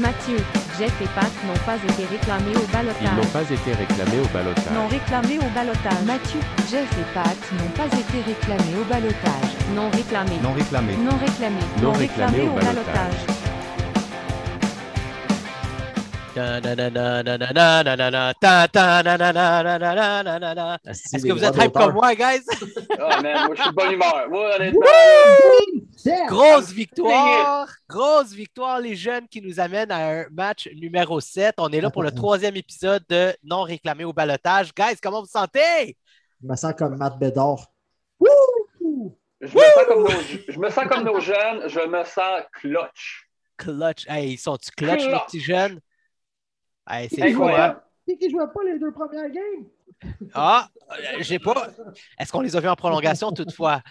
Mathieu, Jeff et Pat n'ont pas été réclamés au Ils n'ont balotage. pas été réclamés au balotage. Non réclamés au balotage. Mathieu, Jeff et Pat n'ont pas été réclamés au balotage. Non réclamés. Non réclamé. Non réclamés. Non réclamés au balotage. Est-ce que vous êtes hype comme moi, guys? Ah, man, moi, je suis de bonne humeur. Moi, honnêtement, Grosse victoire! Grosse victoire, les jeunes qui nous amènent à un match numéro 7. On est là pour le troisième épisode de Non réclamé au balotage. Guys, comment vous vous sentez? Je me sens comme Matt Bédard. je me, sens comme nos, je me sens comme nos jeunes, je me sens clutch. Clutch. Hey, ils sont-tu clutch, nos Clutch. petits jeunes? Hey, c'est fou, hein? Incroyable. Qui qui jouait pas les deux premières games? Ah, euh, j'ai pas. Est-ce qu'on les a vus en prolongation toutefois?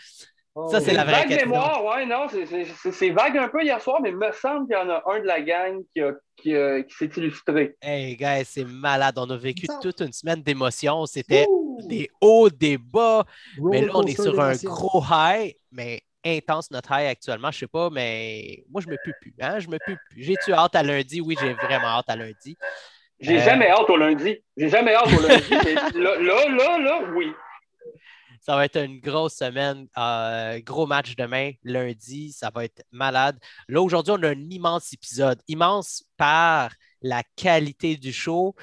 Ça, c'est la vraie vague question. mémoire, ouais, non, c'est- vague un peu hier soir, mais il me semble qu'il y en a un de la gang qui, a- qui, a- qui s'est illustré. Hey, guys, c'est malade. On a vécu Ça- toute une semaine d'émotions. C'était des hauts, des bas. Mais là, on est sur un gros high, mais intense notre high actuellement. Je sais pas, mais moi, je me pue plus. Hein? Je me pue plus. J'ai-tu hâte à lundi? Oui, j'ai vraiment hâte à lundi. J'ai Euh. jamais hâte au lundi. J'ai jamais hâte au lundi. mais là, là, là, là, oui. Ça va être une grosse semaine. euh, gros match demain, lundi. Ça va être malade. Là, aujourd'hui, on a un immense épisode. Immense par la qualité du show.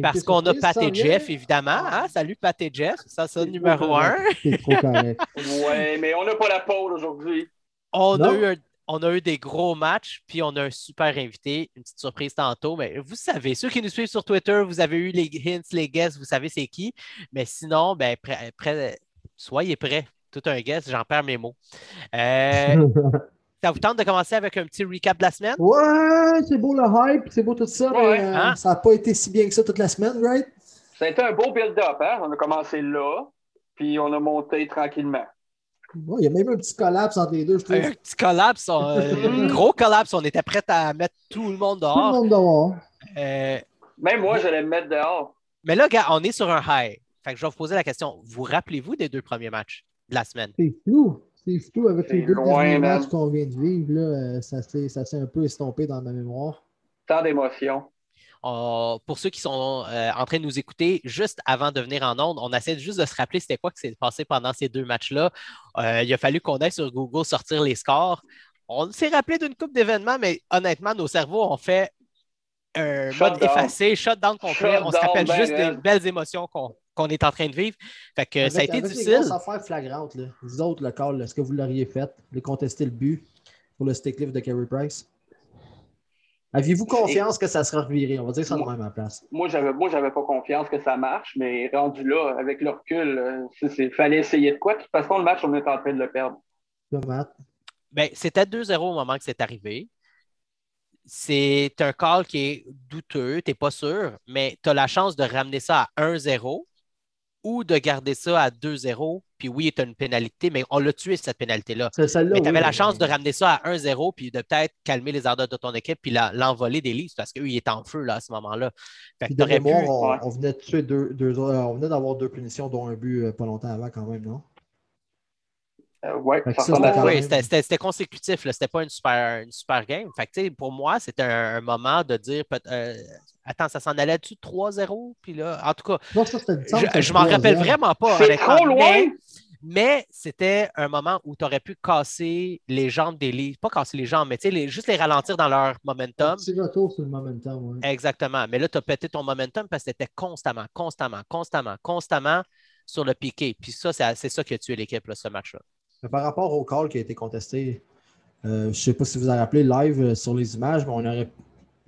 Parce qu'on a Pat et. Jeff, évidemment. hein? Salut Pat et Jeff. Ça, c'est numéro un. correct. C'est trop correct. Ouais, mais on n'a pas la pôle aujourd'hui. On a, eu un- on a eu des gros matchs, puis on a un super invité, une petite surprise tantôt. Mais vous savez, ceux qui nous suivent sur Twitter, vous avez eu les hints, les guests, vous savez c'est qui. Mais sinon, ben, prêt- soyez prêts. Tout un guest, j'en perds mes mots. Euh, ça vous tente de commencer avec un petit recap de la semaine? ouais, c'est beau le hype, c'est beau tout ça, Ouais, mais euh, hein? ça n'a pas été si bien que ça toute la semaine, right? Ça a été un beau build-up. Hein? On a commencé là, puis on a monté tranquillement. Il y a même un petit collapse entre les deux, je trouve. Un petit collapse, un gros collapse. On était prêt à mettre tout le monde Tout le dehors. monde dehors. Euh, Même moi, j'allais me mettre dehors. mais là, gars, on est sur un high. Fait que je vais vous poser la question. Vous rappelez-vous des deux premiers matchs de la semaine? C'est flou. C'est flou avec les deux loin, derniers man. matchs qu'on vient de vivre. Là, euh, ça s'est ça s'est un peu estompé dans ma mémoire. Tant d'émotions. On- pour ceux qui sont euh, en train de nous écouter, juste avant de venir en onde, on essaie juste de se rappeler c'était quoi qui s'est passé pendant ces deux matchs-là. Euh, il a fallu qu'on aille sur Google sortir les scores. On s'est rappelé d'une coupe d'événements, mais honnêtement, nos cerveaux ont fait un Shut mode down. effacé, shutdown complet. Shut on se rappelle ben juste des belles émotions qu'on qu'on est en train de vivre. Fait que ça a été avec difficile. Les grosses affaires flagrantes, là. Vous autres, le call, est-ce que vous l'auriez fait? Les contester le but pour le stick lift de Carey Price? Aviez-vous confiance que ça sera reviré? On va dire ça de même à la place. Moi, j'avais, moi, j'avais pas confiance que ça marche, mais rendu là, avec le recul, euh, c'est, c'est- fallait essayer de quoi? De toute façon, le match, on est en train de le perdre. Ben, c'était 2-0 au moment que c'est arrivé. C'est un call qui est douteux, tu n'es pas sûr, mais tu as la chance de ramener ça à 1-0 ou de garder ça à 2-0. Puis oui, tu as une pénalité, mais on l'a tué, cette pénalité-là. C'est celle-là. Mais tu avais oui, la chance de ramener ça à 1-0 puis de peut-être calmer les ardeurs de ton équipe puis l'envoler des Leafs parce qu'eux, ils étaient en feu là, à ce moment-là. De pu- mémoire, on, ouais. on venait de tuer deux, deux- euh, on venait d'avoir deux punitions, dont un but euh, pas longtemps avant quand même, non? Euh, ouais, Oui, c'était- consécutif, là. C'était pas une super, une super game. Fait que, pour moi, c'était un, un moment de dire euh, Attends, ça s'en allait-tu 3-0? Puis là, en tout cas, Non, ça, je, je m'en rappelle vraiment pas. C'est trop loin! Mais, mais c'était un moment où tu aurais pu casser les jambes des livres. Pas casser les jambes, mais tu sais, les- juste les ralentir dans leur momentum. Petit retour sur le momentum, ouais. Exactement. Mais là, tu as pété ton momentum parce que c'était constamment, constamment, constamment, constamment sur le piqué. Puis ça, c'est c'est ça qui a tué l'équipe, là, ce match-là. Mais Par rapport au call qui a été contesté, euh, je ne sais pas si vous avez rappelé live euh, sur les images, mais on aurait.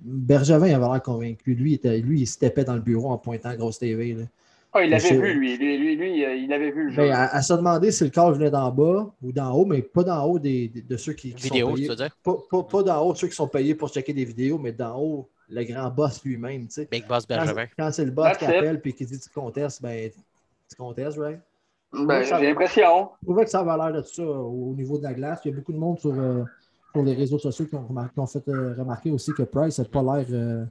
Bergevin avait l'air convaincu. Lui, il était... lui, il se tapait dans le bureau en pointant grosse TV. là. Ah, il l'avait vu, lui. Lui, lui, lui, euh, il avait vu le jeu. Ben, à, à se demander si le call venait d'en bas ou d'en haut, mais pas d'en haut des, des- de ceux qui, qui Vidéo, sont tu payés. veux dire? Pas, pas, pas d'en haut de ceux qui sont payés pour checker des vidéos, mais d'en haut, le grand boss lui-même. tu sais. Big Boss Bergevin. quand c'est le boss That's qui it. appelle et qui dit tu contestes, ben tu contestes, right? Ben, j'ai l'impression. Je trouvais que ça avait l'air de ça au niveau de la glace. Il y a beaucoup de monde sur, euh, sur les réseaux sociaux qui ont, remar- qui ont fait euh, remarquer aussi que Price n'a pas l'air. euh,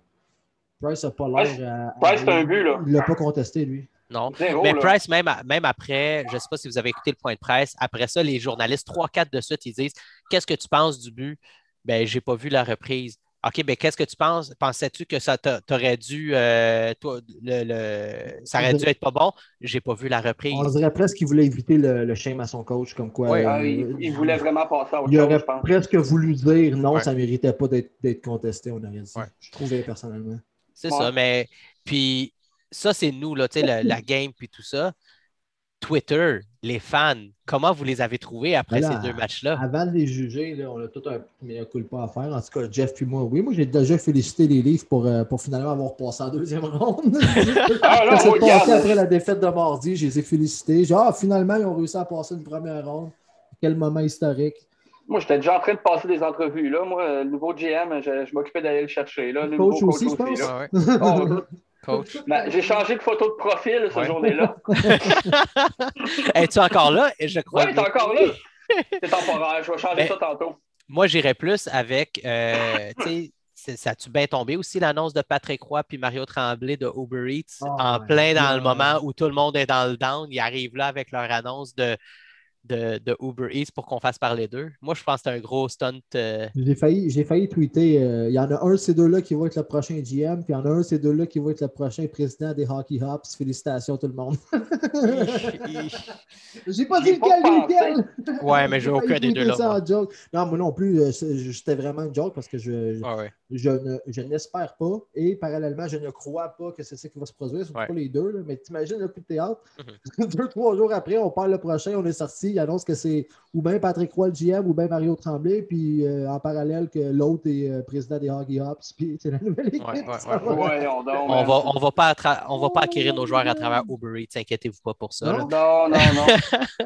Price n'a pas l'air. Price- à- Price, c'est un but, là. Il l'a pas contesté, lui. Non. Zéro, Mais là. Price, même, même après, je ne sais pas si vous avez écouté le point de presse, après ça, les journalistes, 3-4 de suite, ils disent Qu'est-ce que tu penses du but? Ben, j'ai pas vu la reprise. OK, ben qu'est-ce que tu penses? Pensais-tu que ça t'a- t'aurait dû, euh, toi, le, le- ça aurait dû être pas bon? J'ai pas vu la reprise. On dirait presque qu'il voulait éviter le, le shame à son coach, comme quoi. Ouais. Ah, euh, il, il voulait vraiment passer à autre il chose, aurait je pense. presque voulu dire non, Ouais. ça ne méritait pas d'être contesté, on aurait dit. Ouais. Je trouvais personnellement. C'est Ouais. ça, mais puis ça, c'est nous, là, tu sais, la, la game puis tout ça. Twitter, les fans, comment vous les avez trouvés après Voilà. ces deux matchs-là? Avant de les juger, là, on a tout un meilleur coup pas à faire. En tout cas, Jeff puis moi, oui, moi j'ai déjà félicité les livres pour, euh, pour finalement avoir passé en deuxième ronde. Ah, là, passé après la défaite de mardi, je les ai félicités. Genre, ah, finalement, ils ont réussi à passer une première ronde. Quel moment historique. Moi, j'étais déjà en train de passer des entrevues. Là. Moi, le nouveau GM, je, je m'occupais d'aller le chercher. Là. Le Coach nouveau aussi, je pense. là. Ouais. Oh, Coach. ben, J'ai changé de photo de profil cette Ouais. journée-là. Es-tu encore là? Et je crois Oui, t'es encore là. C'est temporaire. Je vais changer Ben, ça tantôt. Moi, j'irais plus avec, euh, tu sais, c'est- ça a-tu bien tombé aussi l'annonce de Patrick Roy puis Mario Tremblay de Uber Eats Oh en plein dans le moment où tout le monde est dans le down? Ils arrivent là avec leur annonce de, de, de Uber Eats pour qu'on fasse parler d'eux. Moi, je pense que c'est un gros stunt. euh, J'ai failli, j'ai failli tweeter. euh, Il y en a un de ces deux-là qui va être le prochain GM, puis il y en a un de ces deux-là qui va être le prochain président des Hockey Hops. Félicitations tout le monde. J'ai pas dit lequel, lequel. Ouais, mais j'ai aucun des tweeter deux là. ça moi. en joke. Non, moi non plus, euh, c'est- c'était vraiment une joke parce que je, je, Ouais, ouais. Je ne- je n'espère pas et parallèlement, je ne crois pas que c'est ça qui va se produire, surtout Ouais. pas les deux. là. Mais t'imagines le coup de théâtre? Mhm. deux, trois jours après, on parle le prochain, on est sorti, il annonce que c'est ou bien Patrick Roy le GM ou bien Mario Tremblay, puis euh, en parallèle que l'autre est euh, président des Hockey Hops, puis c'est la nouvelle équipe. Ouais, ouais. On man. va, on va pas attra- on va pas acquérir nos joueurs à travers Uber Eats, inquiétez-vous pas pour ça. là. Non? Non, non, non.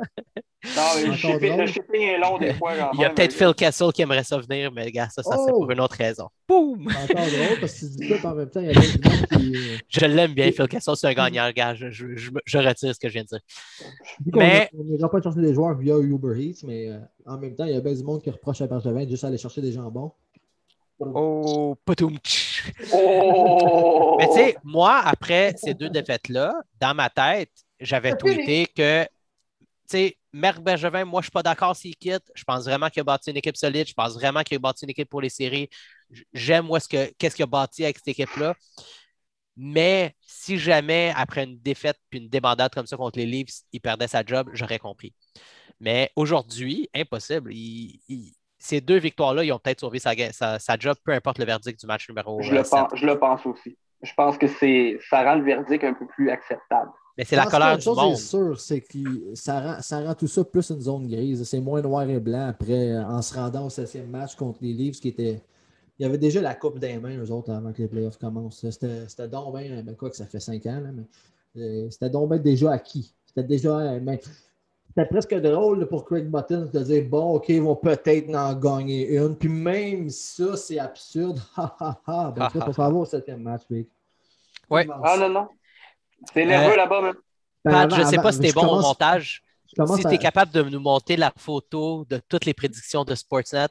non, mais le Encore shipping, drôle. le shipping est long des fois. quand Il y a même. peut-être Phil Kessel qui aimerait ça venir, mais gars, ça, ça c'est Oh! pour une autre raison. Boum! C'est encore drôle parce que tu dis ça, puis en même temps, il y a qui. euh, Je l'aime bien, Phil Kessel, c'est un gagnant, gars. Je, je- je- je retire ce que je viens de dire. Je dis qu'on Mais- on n'ira pas chercher des joueurs via Uber Eats, mais euh, en même temps, il y a bien du monde qui reproche à Bergevin de juste aller chercher des jambons. Oh, poutoum, tch. Oh! Mais tu sais, moi, après ces deux défaites-là, dans ma tête, j'avais tweeté que, tu sais, Marc Bergevin, moi, je suis pas d'accord s'il quitte. Je pense vraiment qu'il a bâti une équipe solide. Je pense vraiment qu'il a bâti une équipe pour les séries. J'aime, moi, ce que, qu'est-ce qu'il a bâti avec cette équipe-là. Mais si jamais, après une défaite puis une débandade comme ça contre les Leafs, il perdait sa job, j'aurais compris. Mais aujourd'hui, impossible. Il- il- ces deux victoires-là, ils ont peut-être sauvé sa, sa, sa job, peu importe le verdict du match numéro Je le, sept. pense, je le pense aussi. Je pense que c'est, ça rend le verdict un peu plus acceptable. Mais c'est la colère du chose monde. est sûre, c'est que ça rend, ça rend tout ça plus une zone grise. C'est moins noir et blanc après, en se rendant au septième match contre les Leafs qui était. Il y avait déjà la coupe des mains, eux autres, avant que les playoffs commencent. C'était c'était donc bien, ben quoi que ça fait cinq ans, là, mais euh, c'était donc bien déjà acquis. C'était déjà. euh, mais C'était presque drôle pour Craig Button de dire bon, OK, ils vont peut-être en gagner une. Puis même ça, c'est absurde. Ha ha ha. Ben, ha, pour au septième match, Vic. Ouais. Ah non, non. C'est nerveux Euh, là-bas, même. Ben, Pat, avant- je ne sais pas si t'es bon au montage. Si à- tu es capable de nous monter la photo de toutes les prédictions de Sportsnet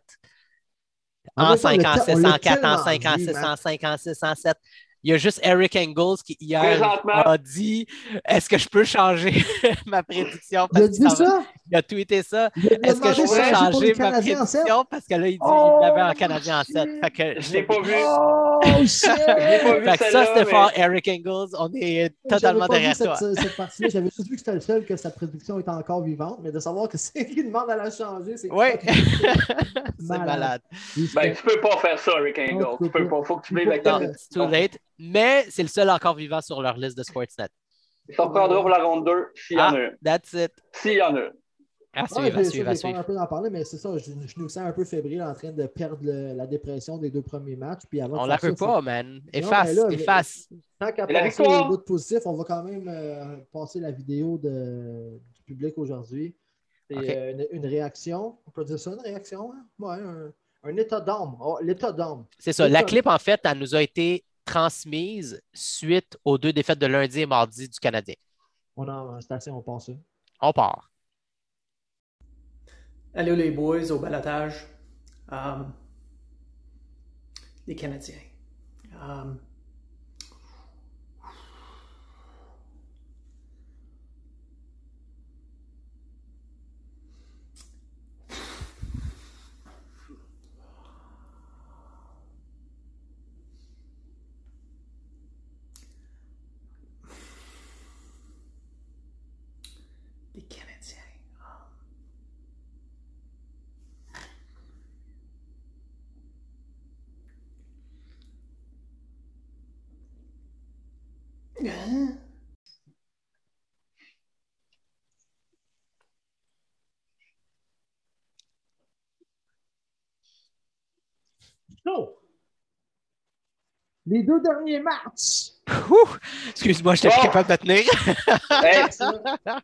En en même temps, on 5, l'a en te- 6, on l'a en 4, en tellement 5, en dit, 6, man. en 5, en 6, en 7. Il y a juste Eric Engels qui, hier, a dit Est-ce que je peux changer ma prédiction? Il a dit qu'il ça? Il a tweeté ça. Est-ce que je peux changer ma prédiction? parce que là, il dit Oh, il l'avait en Canadien en 7. shit. Fait que, Je l'ai pas vu. Oh, shit! pas vu Fait que ça, c'était mais- fort, Eric Engels. On est totalement pas derrière cette, toi. cette partie-là. J'avais juste vu que c'était le seul que sa prédiction était encore vivante, mais de savoir que c'est qui demande à la changer, c'est Oui, c'est Malade. malade. Ben, tu peux pas faire ça, Rick Non, Engel. tu peux pas. Faut que tu vives avec ta prédiction. too late. Mais c'est le seul encore vivant sur leur liste de Sportsnet. Il s'en prendra pour la ronde 2 s'il y en Ah, a that's it. S'il y en a. À Ouais, suivre, à j'ai- suivre, ça, à suivre. un peu d'en parler, mais c'est ça, je, je nous sens un peu fébrile en train de perdre le- la dépression des deux premiers matchs. Puis avant On la veut pas, man. Efface, là, efface. Tant qu'à passer victoire? au bout positif, on va quand même euh, passer la vidéo de- du public aujourd'hui. C'est euh, une, une réaction. On peut dire ça, une réaction? hein? Ouais, un, un état d'âme. Oh, L'état d'âme. C'est ça. La clip, en fait, elle nous a été transmise suite aux deux défaites de lundi et mardi du Canadien. On a c'est assez, on pense ça. On part. Allô les boys au balotage. Um, les Canadiens. Um, Hein? Non. Les deux derniers matchs. Ouh! Excuse-moi, je n'étais plus Oh! capable de tenir.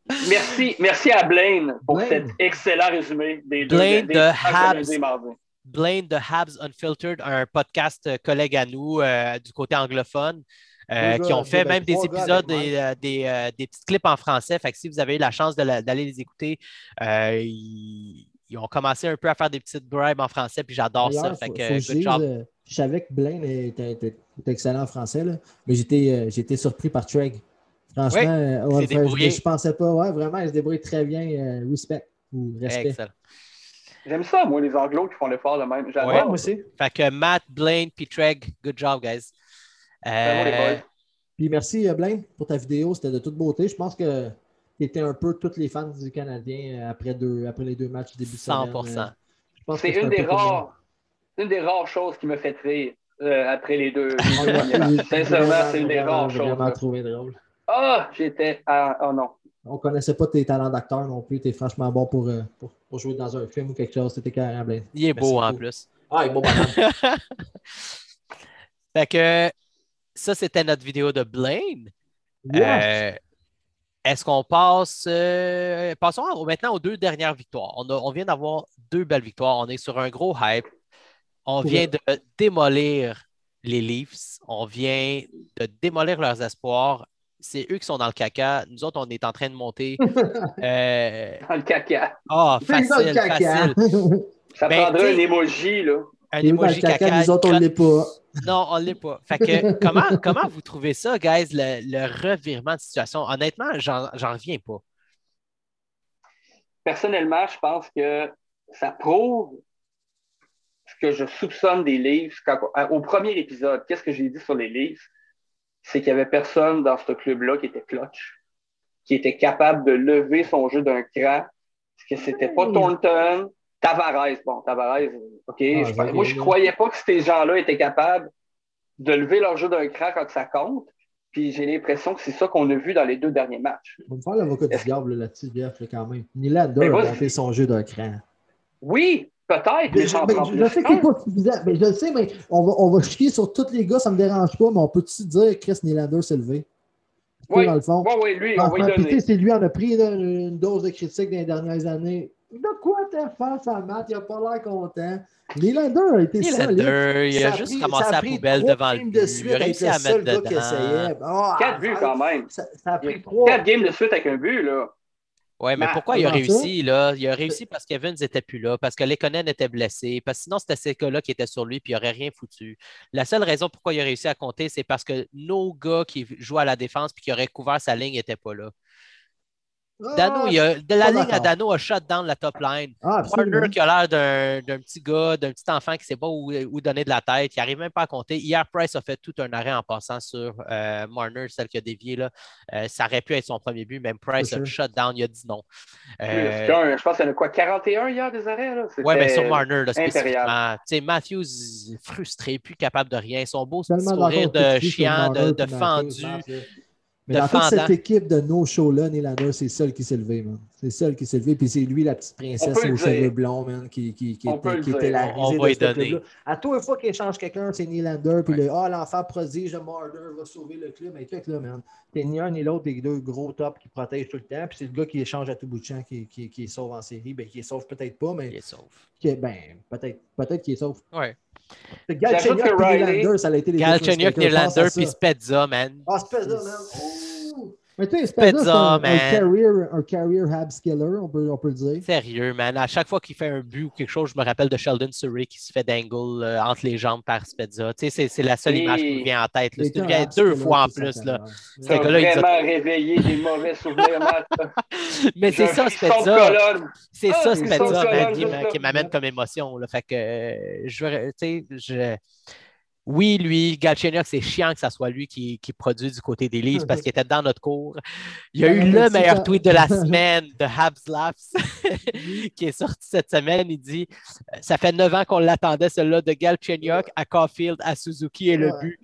Merci, merci à Blaine pour Blaine. cet excellent résumé des deux Blaine des de matchs Habs. Blaine de Habs Unfiltered, un podcast euh, collègue à nous euh, du côté anglophone, euh, qui ont fait même des épisodes, des, euh, des, euh, des petits clips en français. Fait que si vous avez eu la chance d'aller les écouter, euh, ils, ils ont commencé un peu à faire des petites bribes en français, puis j'adore ça. Fait faut- que, faut je good dise, job. euh, je savais que Blaine était, excellent en français, là, mais j'étais j'étais surpris par Treg. Franchement, Oui, euh, ouais, s'est je, je pensais pas. Ouais, vraiment, il se débrouille très bien. euh, respect ou respect. Excellent. J'aime ça, moi, les anglos qui font l'effort de même. J'adore. Ouais, moi aussi. Fait que Matt, Blaine, puis Treg, good job, guys. Les Euh, boys. Puis merci, euh, Blaine, pour ta vidéo. C'était de toute beauté. Je pense que tu étais un peu tous les fans du Canadien euh, après, deux, après les deux matchs du début de semaine. 100%. euh, je pense C'est une un des rares, une des rares choses qui me fait rire euh, après les deux. matchs. Sincèrement, vraiment, c'est une des vraiment, rares choses. vraiment là. trouvé drôle. Ah, j'étais. Ah, oh non. On connaissait pas tes talents d'acteur non plus. Tu es franchement bon pour, euh, pour, pour jouer dans un film ou quelque chose. C'était carrément Blaine? il est Merci beau en plus. Ah, il est beau, fait que ça, c'était notre vidéo de Blaine. Yeah. Euh, Est-ce qu'on passe. euh, passons maintenant aux deux dernières victoires. On, a- on vient d'avoir deux belles victoires. On est sur un gros hype. On vient de démolir les Leafs. On vient de démolir leurs espoirs. C'est eux qui sont dans le caca. Nous autres, on est en train de monter. Euh, Dans le caca. Ah, T'es dans le facile, caca. facile. Ça Ben, prendrait un emoji, là. Un emoji caca, caca. nous autres, on une l'est pas. Non, on ne l'est pas. Fait que, comment, comment vous trouvez ça, guys, le, le revirement de situation? Honnêtement, j'en reviens pas. Personnellement, je pense que ça prouve ce que je soupçonne des Leafs. Quand- au premier épisode, qu'est-ce que j'ai dit sur les Leafs? C'est qu'il n'y avait personne dans ce club-là qui était clutch, qui était capable de lever son jeu d'un cran. Parce que c'était pas. Thornton, Tavares. Bon, Tavares, OK. je- j'avais moi, je aimé. croyais pas que ces gens-là étaient capables de lever leur jeu d'un cran quand ça compte. Puis j'ai l'impression que c'est ça qu'on a vu dans les deux derniers matchs. On va me faire l'avocat du diable là-dessus, quand même. Nylander Mais a monté son jeu d'un cran. Oui, peut-être, mais Mais je, mais je- je sais que c'est pas suffisant. Mais je le sais, mais on va, on va chier sur tous les gars, ça me dérange pas, mais on peut-tu dire que Chris Nylander s'est levé? Oui, Dans le fond. oui, oui, lui, on va sais, c'est lui en a pris là, une dose de critique dans les dernières années. De quoi t'as face à Matt? Il a pas l'air content. Nylander a été solide. Il a juste pris- la pris poubelle devant le games but. de suite Il a réussi à mettre dedans. essayait. Ah, Quatre buts quand même. Ça, ça a pris trois. Quatre games de suite avec un but, là. Oui, mais Matt, pourquoi il a réussi, là? Il a réussi parce qu'Evans n'était plus là, parce que Lekonen était blessé, parce que sinon, c'était ces gars-là qui étaient sur lui, puis il n'aurait rien foutu. La seule raison pourquoi il a réussi à compter, c'est parce que nos gars qui jouent à la défense puis qui auraient couvert sa ligne n'étaient pas là. Dano, Ah, il a, de la ligne à. Dano a shut down la top line. Ah, qui a l'air d'un d'un petit gars, d'un petit enfant qui ne sait pas où, où donner de la tête, il n'arrive même pas à compter. Hier, Price a fait tout un arrêt en passant sur euh, Marner, celle qui a dévié. Là. Euh, ça aurait pu être son premier but, même Price a shut down, il a dit non. Euh. Je pense qu'il y en a quoi, 41 hier des arrêts, là? oui, mais sur C'était- Marner, là, spécifiquement. Tu sais, Matthews, est frustré, plus capable de rien. Son beau sourire de sur Marner de, fendu. Mais dans toute cette équipe de No Show-là, Nylander, c'est seul qui s'est levé, man. C'est seul qui s'est levé. Puis c'est lui, la petite princesse aux cheveux blonds, man, qui, qui, était, qui la On- on risée va de y ce donner. club-là. À tous les fois qu'il change quelqu'un, c'est Nylander. Puis le, ah, l'enfant prodige de Marder va sauver le club. Mais check là, man. T'es ni un ni l'autre des deux gros tops qui protègent tout le temps. Puis c'est le gars qui échange à tout bout de champ, qui, qui, qui est sauve en série. Ben, qui est sauve peut-être pas, mais Il est sauf. qui est- ben, peut-être peut qu'il est sauve. Ouais. Que Galchenyuk et Nylander, ça a été les Galchenyuk, Nylander, puis Spezza, man. Ah, Spezza, man. Ouh! Mais tu sais, Spezza, Spezza, c'est un, career, un career on peut, on peut le dire. Sérieux, man. À chaque fois qu'il fait un but ou quelque chose, je me rappelle de Sheldon Surrey qui se fait dangle euh, entre les jambes par Spezza. Tu sais, c'est- c'est la seule Et- image qui me vient en tête. C'est deux killer fois en plus. Là. il dit- vraiment réveillé des mauvais souvenirs. Mais c'est ça, Spezza. C'est Ah, ça, c'est Spezza, ça, man, qui, m'amène comme émotion. Là. Fait que euh, je veux, tu sais, je. Oui, lui, Galchenyuk, c'est chiant que ça soit lui qui, qui produit du côté des livres parce qu'il était dans notre cours. Il y a Ben, eu le meilleur tweet de la semaine de Habs Laughs qui est sorti cette semaine. Il dit Ça fait neuf ans qu'on l'attendait, celui-là, de Galchenyuk à Caulfield, à Suzuki et le but.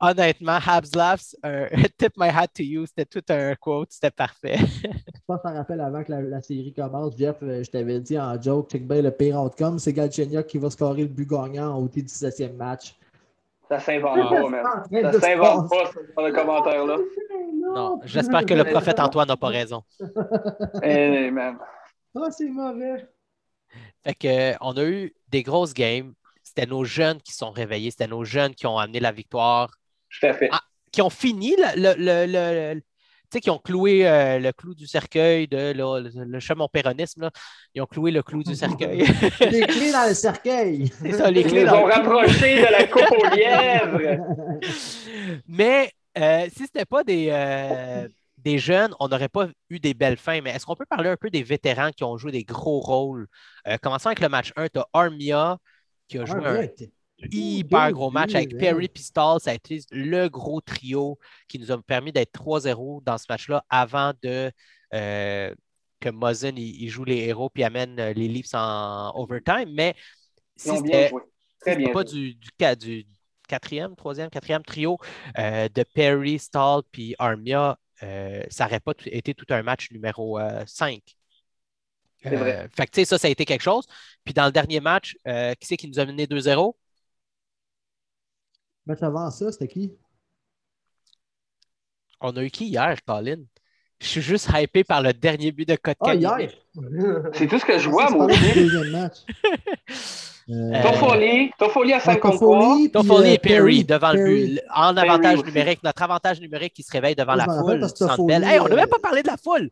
honnêtement, Habs Laughs, un tip my hat to you, c'était tout un quote, c'était parfait. Je pense que tu rappelles avant que la, la série commence, Jeff, euh, je t'avais dit en joke, check bien le pire outcome, c'est Galchenyuk qui va scorer le but gagnant au du 17e match. Ça s'invente Ah. pas, man. Ça s'invente pas, ce commentaire-là. Non, j'espère que le prophète Antoine n'a pas raison. Eh, man. Ah, c'est mauvais. Fait que, euh, on a eu des grosses games. C'était nos jeunes qui sont réveillés, c'était nos jeunes qui ont amené la victoire, Tout à fait. Ah. qui ont fini le, le- le- sais, qui ont cloué euh, le clou du cercueil de là, le, le chemin péronisme. là. Ils ont cloué le clou du cercueil. Les clés dans le cercueil. C'est ça, les Ils clés nous dans ont le rapprochés de la coupe aux lièvres. Mais euh, si ce n'était pas des, euh, des jeunes, on n'aurait pas eu des belles fins. Mais est-ce qu'on peut parler un peu des vétérans qui ont joué des gros rôles? Euh, commençons avec le match 1, tu as Armia qui a joué un hyper gros match avec. Perry Pistol. Ça a été le gros trio qui nous a permis d'être 3-0 dans ce match-là avant de euh, que Muzzin il, il joue les héros puis amène euh, les Leafs en overtime. Mais si c'était pas du, du, ca- du quatrième, troisième, quatrième trio euh, de Perry, Stahl puis Armia, euh, ça n'aurait pas été tout un match numéro 5. C'est vrai. fait que, tu sais, ça, ça a été quelque chose. Puis dans le dernier match, euh, qui c'est qui nous a mené 2-0? Match avant ça, c'était qui? On a eu qui hier, Colin? Je suis juste hypé par le dernier but de Ah, Kotkaniemi. hier! C'est tout ce que je Ah, vois, moi deuxième match. Euh, Toffoli, Toffoli à 5 contre 3. Toffoli, Toffoli euh, et Perry devant le but. En avantage aussi. numérique, notre avantage numérique qui se réveille devant la foule. Toffoli. Hey, on n'a euh, même pas parlé de la foule.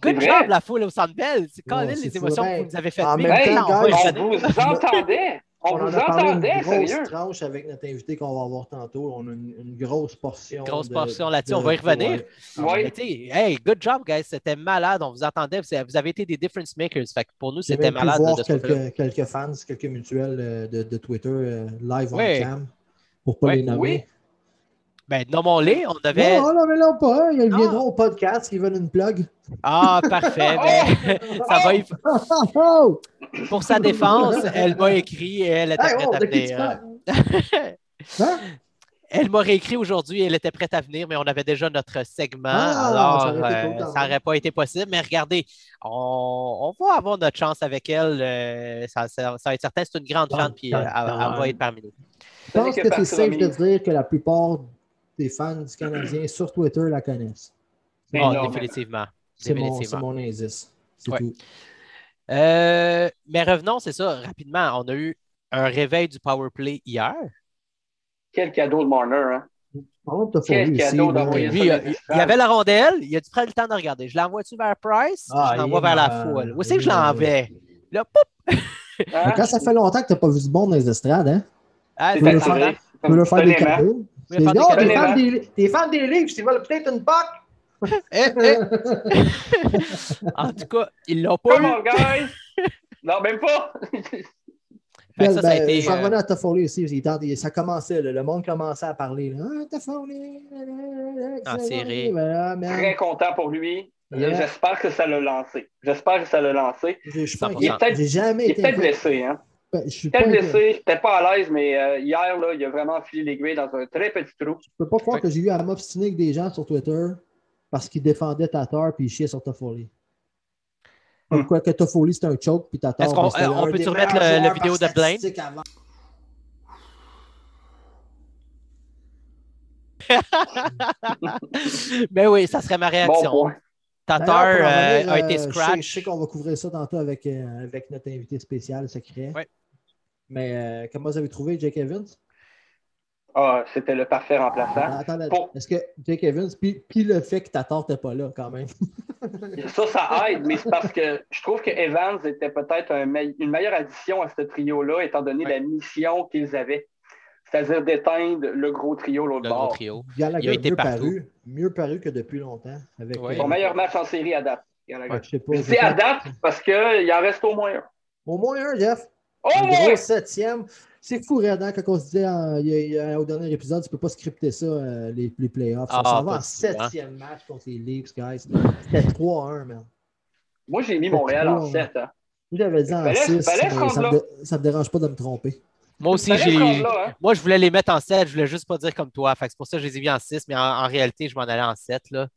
Good vrai. job, la foule au Centre Bell. C'est quand Ouais, les émotions que vous nous avez faites en Hey, on on vous entendait. On, On, en vous a parlé entendait, une grosse sérieux. tranche avec notre invité qu'on va avoir tantôt. On a une, une grosse portion. Grosse de- portion là-dessus, de- on va y revenir. ouais. Ouais. Hey, good job, guys. C'était malade. On vous entendait. Vous avez été des difference makers. Fait que pour nous, c'était malade voir de quelques, quelques fans, quelques mutuelles euh, de, de Twitter euh, live Ouais. on cam pour pas Ouais. les nommer. Oui. Ben, nommons-les. On avait. Non, non, mais là pas. Ils viendront au podcast, ils veulent une plug. Ah, parfait. Ben, ça va y- Oh! Pour sa défense, elle m'a écrit et elle était Hey, prête oh, à venir. Hein? Elle m'a réécrit aujourd'hui et elle était prête à venir, mais on avait déjà notre segment. Ah, alors, ça aurait été euh, ça n'aurait pas été possible. Mais regardez, on, on va avoir notre chance avec elle. euh, ça, ça- ça va être certain. C'est une grande fan, puis euh, elle, elle va être parmi nous. Je pense que que c'est safe de dire que la plupart des fans du Canadien sur Twitter la connaissent. Ah, non, définitivement. C'est mon, mon indice. C'est Ouais. tout. Euh, mais revenons, c'est ça, rapidement. On a eu un réveil du power play hier. Quel cadeau de Marner, hein? Par contre, t'as Quel cadeau d'envoyer il, il- y avait la rondelle, il a dû prendre le temps de regarder. Je l'envoie-tu vers Price? Ah, je l'envoie vers la foule. Où c'est que je l'envoie? Là, poup! Hein? Mais Quand ça fait longtemps que t'as pas vu du bon dans les estrades, hein? Ah, C'est c'est veux le important. attiré. Tu veux leur faire des cadeaux? Oh, t'es fan des, t'es fan des livres, tu veux peut-être une POC. Eh, eh. En tout cas, ils l'ont pas Come eu. on, guys! Non, même pas! Que ça, ça a Ben, été, je euh, revenais à Toffoli aussi. il tente- ça commençait, là, le monde commençait à parler. là. Ah, Toffoli! En série. Voilà. Très content pour lui. Yeah. J'espère que ça l'a lancé. J'espère que ça l'a lancé. Je- je suis pas 100%. inquiet. Il est peut-être- J'ai jamais Il est été peut-être inquiet. blessé, hein? Ben, Je suis Peut-être blessé, peut-être pas à l'aise, mais euh, hier, là, il a vraiment filé les grilles dans un très petit trou. Je peux pas croire que j'ai eu à m'obstiner avec des gens sur Twitter parce qu'ils défendaient Tatar puis ils chiaient sur Toffoli. Quoi que Toffoli c'était un choke puis Tatar. Est-ce qu'on- ben, euh, on peut-tu remettre le- joueurs vidéo de Blaine? avant. Ben oui, ça serait ma Bon réaction. Tatar en euh, a été je sais- scratch. Je sais qu'on va couvrir ça tantôt avec, euh, avec notre invité spécial secret. Ouais. Mais euh, comment vous avez trouvé Jake Evans? Ah, c'était le parfait remplaçant. Ah, Attends, Pour- est-ce que Jake Evans, puis, puis le fait que Tatar n'était pas là quand même. Ça, ça aide, mais c'est parce que je trouve que Evans était peut-être un me- une meilleure addition à ce trio-là, étant donné Ouais. la mission qu'ils avaient. C'est-à-dire d'éteindre le gros trio l'autre Le gros bord. trio. Gallagher Il a été mieux partout. paru, mieux paru que depuis longtemps. Avec, Ouais. euh, Son meilleur match en série à date. Ouais, je sais Je pas- à date parce qu'il en reste au moins un. Au moins un, Jeff. Un gros septième. C'est fou, Redan, quand on se disait euh, il y a- il y a- au dernier épisode, tu peux pas scripter ça, euh, les, les playoffs. Ah, s'en va en hein. septième match contre les Leafs, guys. C'était 3-1, man. Moi, j'ai mis Montréal en Moi, 7. Hein. Moi, j'avais dit en Fallait- 6, fallait se mais rendre ça, là. me, dé- ça me dérange pas de me tromper. Moi aussi, Ça j'ai. hein. Moi, je voulais les mettre en 7, je voulais juste pas dire comme toi. Fait c'est pour ça que je les ai mis en 6, mais en, en réalité, je m'en allais en 7. Là.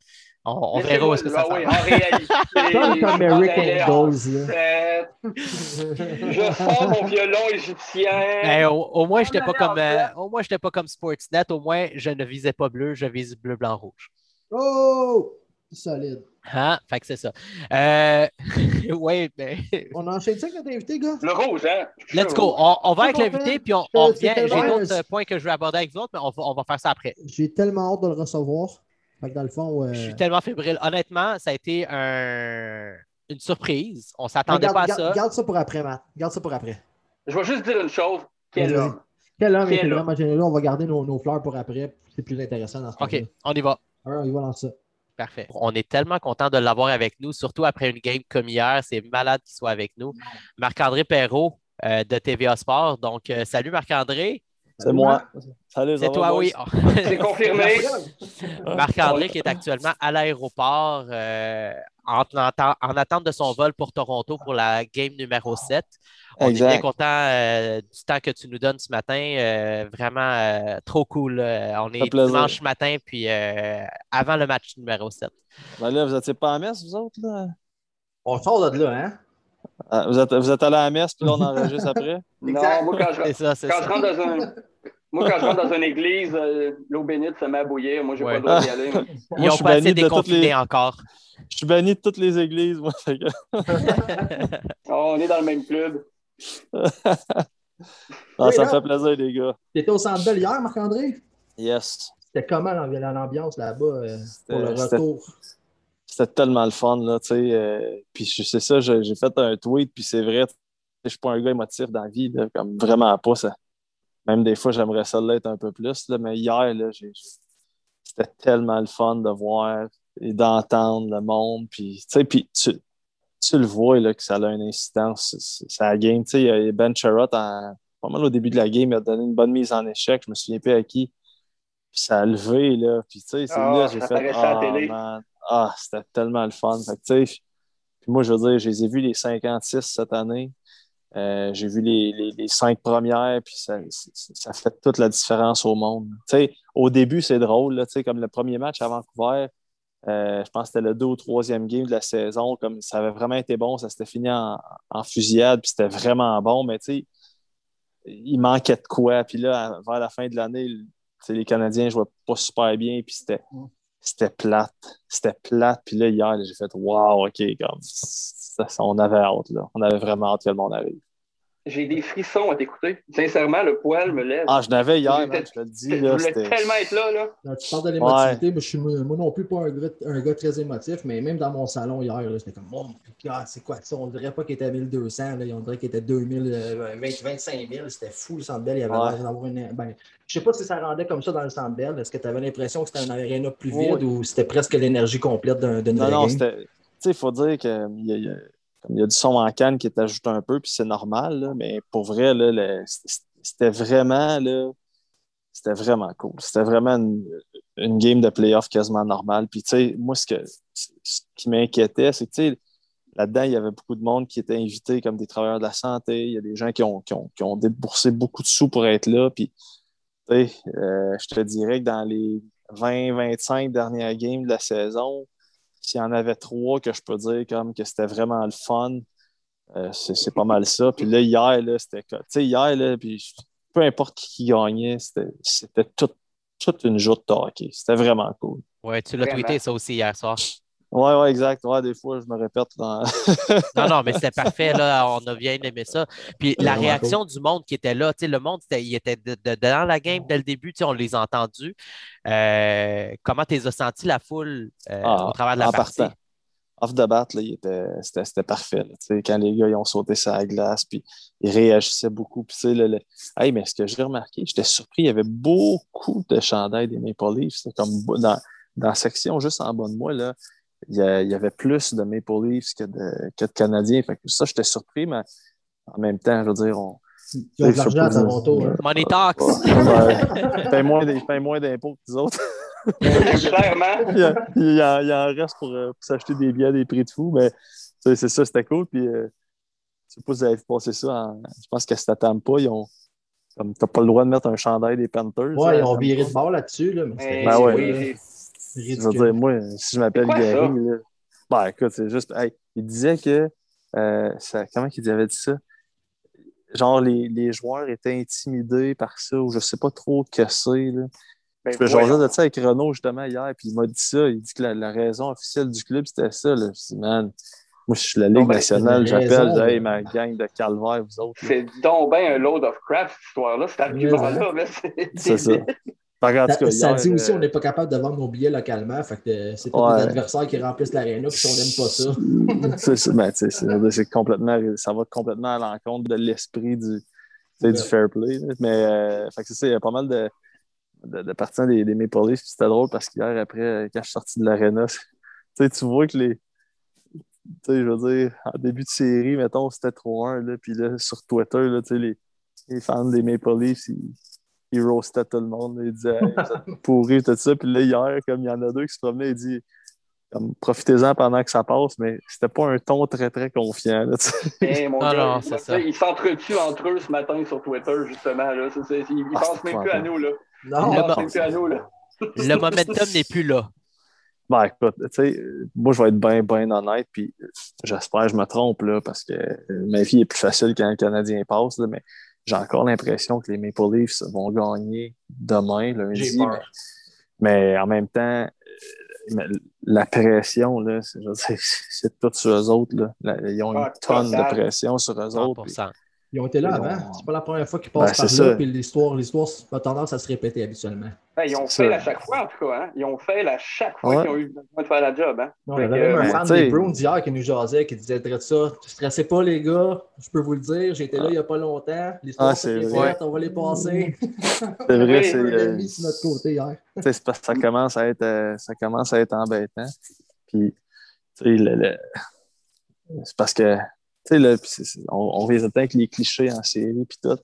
On, on verra où est-ce que ça Ah oui, s'en en va. réalité. Comme je Eric sors mon violon égyptien. Ben, au, au moins, je n'étais pas comme euh, au moins, j'étais pas comme Sportsnet. Au moins, je ne visais pas bleu, je vise bleu, blanc, rouge. Oh! Solide. Hein? Fait que c'est ça. Euh... oui, ben, On enchaîne ça avec notre invité, gars? Le rouge, hein? let's go. On, on va avec l'invité, puis on, revient. J'ai d'autres euh, points que je veux aborder avec vous autres, mais on va, on va faire ça après. J'ai tellement hâte de le recevoir. Fait que dans le fond, euh, Je suis tellement fébrile. Honnêtement, ça a été un- une surprise. On ne s'attendait pas à garde- ça. garde ça pour après, Matt. Garde ça pour après. Je vais juste dire une chose. Quel homme. Quel homme était homme. vraiment généreux. On va garder nos, nos fleurs pour après. C'est plus intéressant dans ce OK, on y va. Alors, on y va dans ça. Parfait. On est tellement content de l'avoir avec nous, surtout après une game comme hier. C'est malade qu'il soit avec nous. Marc-André Perrault euh, de TVA Sport. Donc, euh, salut Marc-André. C'est moi. Salut, C'est toi, oui. C'est confirmé. Marc-André qui est actuellement à l'aéroport euh, en, en attente de son vol pour Toronto pour la game numéro 7. On est bien content euh, du temps que tu nous donnes ce matin. Euh, vraiment euh, trop cool. Euh, on est plaisir. dimanche matin, puis euh, avant le match numéro 7. Ben là, vous n'étiez pas à messe, vous autres? Là? On sort de là, hein? Ah, vous, êtes, vous êtes allés à la messe, puis là, on enregistre après? Non, moi, quand je, C'est ça, c'est quand je ça. rentre dans un. Moi, quand je rentre dans une église, euh, l'eau bénite se met à bouillir. Moi, j'ai Ouais. pas le droit d'y aller. Ils Moi, je n'ont suis pas assez banni de toutes déconfiné les- encore. Je suis banni de toutes les églises, moi. Oh, on est dans le même club. Ah, Oui, ça là. me fait plaisir, les gars. T'étais au Centre Bell hier, Marc-André? Yes. C'était comment l'ambi- l'ambiance là-bas euh, pour le C'était- retour? C'était tellement le fun, là, tu sais. euh, puis c'est ça, j'ai fait un tweet, puis c'est vrai, je suis pas un gars émotif dans la vie, là, comme vraiment pas. Ça. Même des fois, j'aimerais ça l'être un peu plus, là, mais hier, là, j'ai- c'était tellement le fun de voir et d'entendre le monde, puis puis tu, tu le vois, là, que ça a une incidence, c'est- c'est la game. Tu sais, il y a Ben en- pas mal au début de la game, il a donné une bonne mise en échec, je me souviens plus à qui. Puis ça a levé, là. Puis, tu sais, c'est Ah, là, j'ai ça fait. Ah. Ah, c'était tellement le fun. Fait que, tu sais, puis moi, je veux dire, je les ai vus les 56 cette année. Euh, j'ai vu les, les, cinq premières, puis ça, ça- fait toute la différence au monde. Au début, c'est drôle, là, comme le premier match à Vancouver, euh, je pense que c'était le deux ou troisième game de la saison, comme ça avait vraiment été bon, ça s'était fini en, en fusillade, puis c'était vraiment bon, mais il manquait de quoi. Puis là, vers la fin de l'année, les Canadiens jouaient pas super bien, puis c'était, c'était plate. C'était plate. Puis là, hier, j'ai fait Wow, OK, comme ça, on avait hâte, là. On avait vraiment hâte que le monde arrive. J'ai des frissons à t'écouter. Sincèrement, le poil me lève. Ah, je l'avais hier, man, je te le dis, je voulais tellement être là, là. Là, tu parles de l'émotivité, mais je suis moi non plus pas un gars, un gars très émotif, mais même dans mon salon hier, là, j'étais comme, oh, God, c'est quoi ça? On dirait pas qu'il était à 1200, là, on dirait qu'il était 2000, euh, 20, 25 000, c'était fou le Centre Bell, il y avait Ouais. l'air d'avoir une... Ben, je sais pas si ça rendait comme ça dans le Centre Bell, est-ce que tu avais l'impression que c'était un aréna plus vide Oui. ou c'était presque l'énergie complète d'un- Non, non, c'était. Tu sais, il faut dire qu'il y a, il y a- comme il y a du son en canne qui est ajouté un peu, puis c'est normal, là, mais pour vrai, c'était vraiment, là, c'était vraiment cool. C'était vraiment une, game de playoff quasiment normale. Puis, tu sais, moi, ce, que, qui m'inquiétait, c'est que, tu sais, là-dedans, il y avait beaucoup de monde qui était invité comme des travailleurs de la santé. Il y a des gens qui ont, qui ont, qui ont déboursé beaucoup de sous pour être là. Puis, tu sais, euh, je te dirais que dans les 20-25 dernières games de la saison, s'il y en avait trois que je peux dire comme que c'était vraiment le fun, euh, c'est pas mal ça. Puis là, hier, là, c'était. Tu sais, hier, là, puis peu importe qui, qui gagnait, c'était c'était tout- toute une joute de hockey. C'était vraiment cool. Ouais, tu l'as tweeté ça aussi hier soir. Ouais, ouais, exact. Ouais, des fois, je me répète dans. Non, non, mais c'était parfait, là. On a bien aimé ça. Puis la réaction du monde qui était là, tu sais, le monde, c'était- il était de- de- dans la game dès le début, tu sais, on les a entendus. Euh, comment tu les as sentis, la foule, euh, Ah, au travers de la en partie? partant. Off the bat, était- c'était c'était parfait. là. Tu sais, Quand les gars ils ont sauté sur la glace, puis ils réagissaient beaucoup. Puis, tu sais, le- le- Hey, mais ce que j'ai remarqué, j'étais surpris, il y avait beaucoup de chandails des Maple Leafs. C'était comme dans, dans la section juste en bas de moi, là, il y, a- il y avait plus de Maple Leafs que de, que de Canadiens. Fait que ça, j'étais surpris, mais en même temps, je veux dire, on. Tu as de l'argent à Toronto, hein? Money talks! Ouais, paye moins moins d'impôts que les autres. Clairement. il, y a- il en- il y en reste pour, euh, pour s'acheter des billets à des prix de fou, mais c'est ça, c'était cool. Puis, euh, je sais pas si vous avez passé ça. en- je pense qu'à Tampa, ils ont, Comme t'as pas le droit de mettre un chandail des Panthers. Ouais, là, ils ont ça me viré de bord là-dessus, là, mais Ben ouais. oui, Je veux dire, moi, si je m'appelle? Gary, là, ben écoute, c'est juste. hey, il disait que. euh, ça, comment il avait dit ça? Genre, les, les joueurs étaient intimidés par ça, ou je sais pas trop que c'est. là. Ben, Je voyons. jasais de ça avec Renaud justement hier, puis il m'a dit ça. Il dit que la, la raison officielle du club, c'était ça. Là. Je dis, man, moi, je suis la Ligue ben, nationale, j'appelle, hey, ma gang de calvaire, vous autres. C'est donc bien un load of crap, cette histoire-là, cet argument-là. mais c'est C'est ça. Ça, dit aussi euh, on n'est pas capable de vendre nos billets localement. Fait que euh, c'est tous Ouais. adversaires qui remplissent l'aréna puis on n'aime pas ça. c'est ben, c'est complètement, ça va complètement à l'encontre de l'esprit du, fair play. Mais euh, fait que c'est ça, il y a pas mal de, de, de partisans des, des Maple Leafs. C'était drôle parce qu'hier, après, euh, quand je suis sorti de l'aréna, tu vois que les. Tu sais, je veux dire, en début de série, mettons, c'était 3-1, là, puis là, sur Twitter, là, les, les fans des Maple Leafs, ils, ils roastaient tout le monde. là. Ils disaient, hey, vous êtes pourris, tout ça. Puis là, hier, comme il y en a deux qui se promenaient, disent, comme, profitez-en pendant que ça passe, mais c'était pas un ton très, très confiant. Là. Eh, mon Ah gars, non, ils- c'est ça. Ils s'entretuent entre eux ce matin sur Twitter, justement. Là. C'est- c'est- ils Ah, pensent même plus à nous. Là. Non, Ils Le pensent plus à nous. Là. Le momentum n'est plus là. Ben, écoute, tu sais, moi, je vais être bien, bien honnête, puis j'espère que je me trompe, là, parce que ma vie est plus facile quand le Canadien passe, là, mais j'ai encore l'impression que les Maple Leafs vont gagner demain, lundi. Mais, mais en même temps, euh, la pression, là, c'est tout sur eux autres. Là. Ils ont une Ah, tonne de pression sur eux autres. puis- 100%. Ils ont été là avant. ont- C'est pas la première fois qu'ils Ben, passent par c'est là. ça. Puis l'histoire, l'histoire a tendance à se répéter habituellement. Ben, ils ont fait à chaque fois, en tout cas. Hein. Ils ont fait à chaque fois Ouais. qu'ils ont eu besoin de faire la job. Hein. On Fait avait même un fan des Browns d'hier qui nous jasait, qui disait très ça. Stressez pas, les gars. Je peux vous le dire. J'étais là il n'y a pas longtemps. L'histoire Ah, se c'est. On va les passer. C'est vrai, c'est. Euh, notre côté hier. Parce que ça commence à être, euh, ça commence à être embêtant. Puis, tu sais, le- le- c'est parce que, tu sais, là, puis c'est- c'est- on, on vise avec les clichés en série puis tout.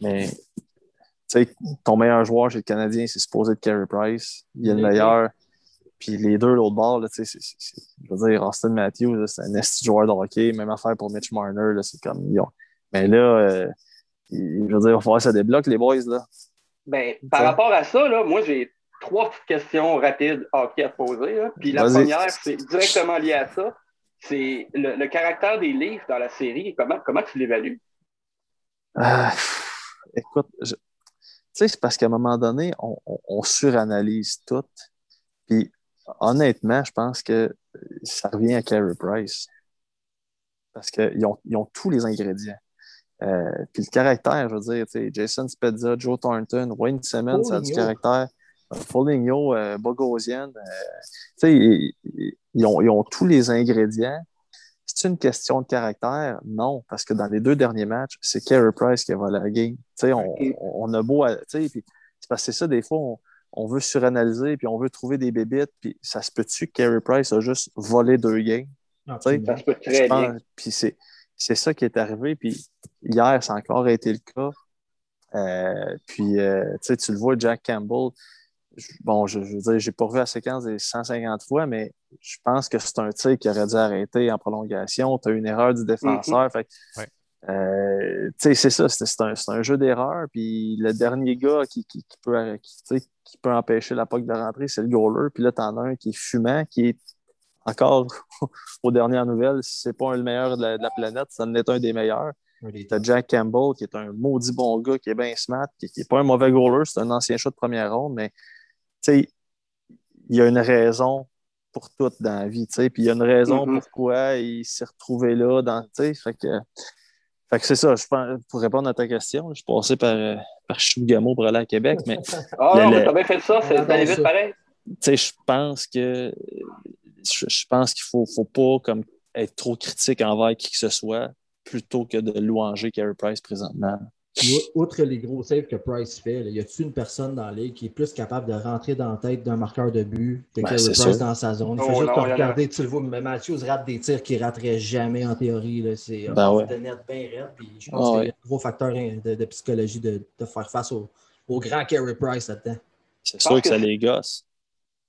Mais, tu sais, ton meilleur joueur chez le Canadien, c'est supposé être Carey Price. Il est le est meilleur. Puis les deux, l'autre bord, là, tu sais, je veux dire, Austin Matthews, c'est un esti joueur de hockey. Même affaire pour Mitch Marner, là, c'est comme, ils ont- Mais là, euh, il- je veux dire, il va falloir que ça débloque, les boys, là. Ben, par Ça. rapport à ça, là, moi, j'ai trois petites questions rapides hockey à te poser. là. Puis la première, c'est directement lié à ça. C'est le, le caractère des livres dans la série. Comment, comment tu l'évalues? Ah, écoute, je- tu sais, c'est parce qu'à un moment donné, on, on- on suranalyse tout. Puis, honnêtement, je pense que ça revient à Carey Price. Parce qu'ils ont, ils ont tous les ingrédients. Euh, puis le caractère, je veux dire, tu sais, Jason Spezza, Joe Thornton, Wayne Simmons, ça a du caractère. Foligno, euh, Bogosian, euh, tu sais, ils, ont, ils ont tous les ingrédients. C'est une question de caractère? Non, parce que dans les deux derniers matchs, c'est Carey Price qui a volé la game. Tu sais, on, on- on a beau. à- tu sais, puis C'est parce que c'est ça, des fois, on, on veut suranalyser, puis on veut trouver des bébites, puis ça se peut-tu que Carey Price a juste volé deux games? Absolument. Ça se peut Je très pense- bien. Puis c'est, c'est ça qui est arrivé. Puis hier, ça a encore été le cas. Euh, puis, euh, tu le vois, Jack Campbell. Bon, je, je veux dire, j'ai pas revu la séquence des 150 fois, mais je pense que c'est un tir qui aurait dû arrêter en prolongation. Tu as une erreur du défenseur. Fait Ouais. euh, tu sais, c'est ça, c'est, c'est un, c'est un jeu d'erreur. Puis le dernier gars qui, qui, qui peut, qui, tu sais, qui peut empêcher la POC de rentrer, c'est le goaler. Puis là, tu en as un qui est fumant, qui est encore aux dernières nouvelles, c'est pas le meilleur de la, de la planète, ça en est un des meilleurs. Un T'as Jack Campbell, qui est un maudit bon gars, qui est bien smart, qui n'est pas un mauvais goaler, c'est un ancien chat de première ronde, mais il y a une raison pour tout dans la vie, tu sais, puis il y a une raison Mhm. pourquoi il s'est retrouvé là, dans, tu sais, fait que, fait que c'est ça, je pense, pour répondre à ta question, je suis passé par, euh, par Chibougamau pour aller à Québec, mais Ah non, mais t'as bien fait ça, c'est adore vite pareil. tu sais, je pense que je, je pense qu'il faut, faut pas comme être trop critique envers qui que ce soit plutôt que de louanger Carey Price présentement. Outre les gros saves que Price fait, là, y a-t-il une personne dans la ligue qui est plus capable de rentrer dans la tête d'un marqueur de but que Ben, Carey Price sûr. dans sa zone? Il Oh, fait juste non, te y en a- regarder, tu le vois, mais Matthews rate des tirs qu'il raterait jamais en théorie. C'est Ben ouais. de net bien raide. Puis je pense Ah qu'il y a un gros facteur de, de psychologie de, de faire face au, au grand Carey Price là-dedans. C'est sûr que que ça les gosse.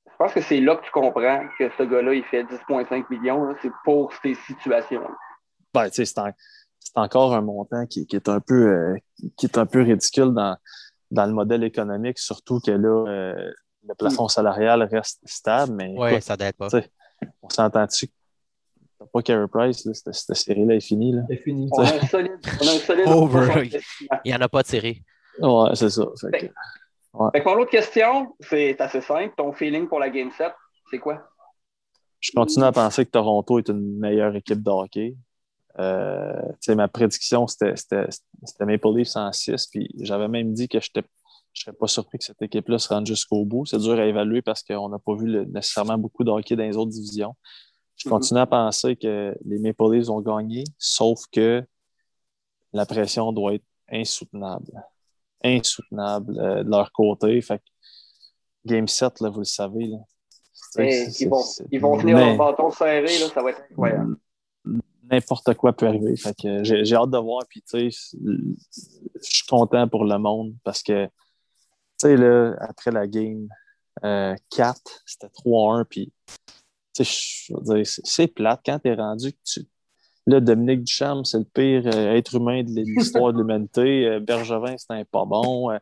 Je pense que c'est là que tu comprends que ce gars-là, il fait 10,5 millions. C'est pour ces situations. Ben, tu sais, c'est c'est encore un montant qui, qui est un peu, euh, qui est un peu ridicule dans, dans le modèle économique, surtout que là, euh, le plafond salarial reste stable. Mais Oui, écoute, ça n'aide pas. on s'entend-tu que t'as pas Carey Price, là, cette, cette série-là est finie. Là. C'est fini. On a un solide. On a un solide Over. Il n'y en a pas de série. Ouais, c'est ça. Fait que- Fait que mon autre question, c'est assez simple. Ton feeling pour la Game 7, c'est quoi? je continue à penser que Toronto est une meilleure équipe de hockey. Euh, ma prédiction, c'était Maple Leafs en 6, puis j'avais même dit que je ne serais pas surpris que cette équipe-là se rende jusqu'au bout. C'est dur à évaluer parce qu'on n'a pas vu le- nécessairement beaucoup de hockey dans les autres divisions. Je Mhm. continue à penser que les Maple Leafs ont gagné, sauf que la pression doit être insoutenable. Insoutenable euh, de leur côté. Fait que Game 7, là, vous le savez. Là, Hey, ils, vont, ils vont tenir mais- leur bâton serré, là, ça va être incroyable. N'importe quoi peut arriver. Fait que j'ai, hâte de voir. Puis, tu sais, je suis content pour le monde parce que, tu sais, là, après la game euh, 4, c'était 3-1. Puis, tu sais, c'est, plate quand t'es rendu que tu. Là, Dominique Ducharme, c'est le pire euh, être humain de l'histoire de l'humanité. Euh, Bergevin, c'est un pas bon. Euh,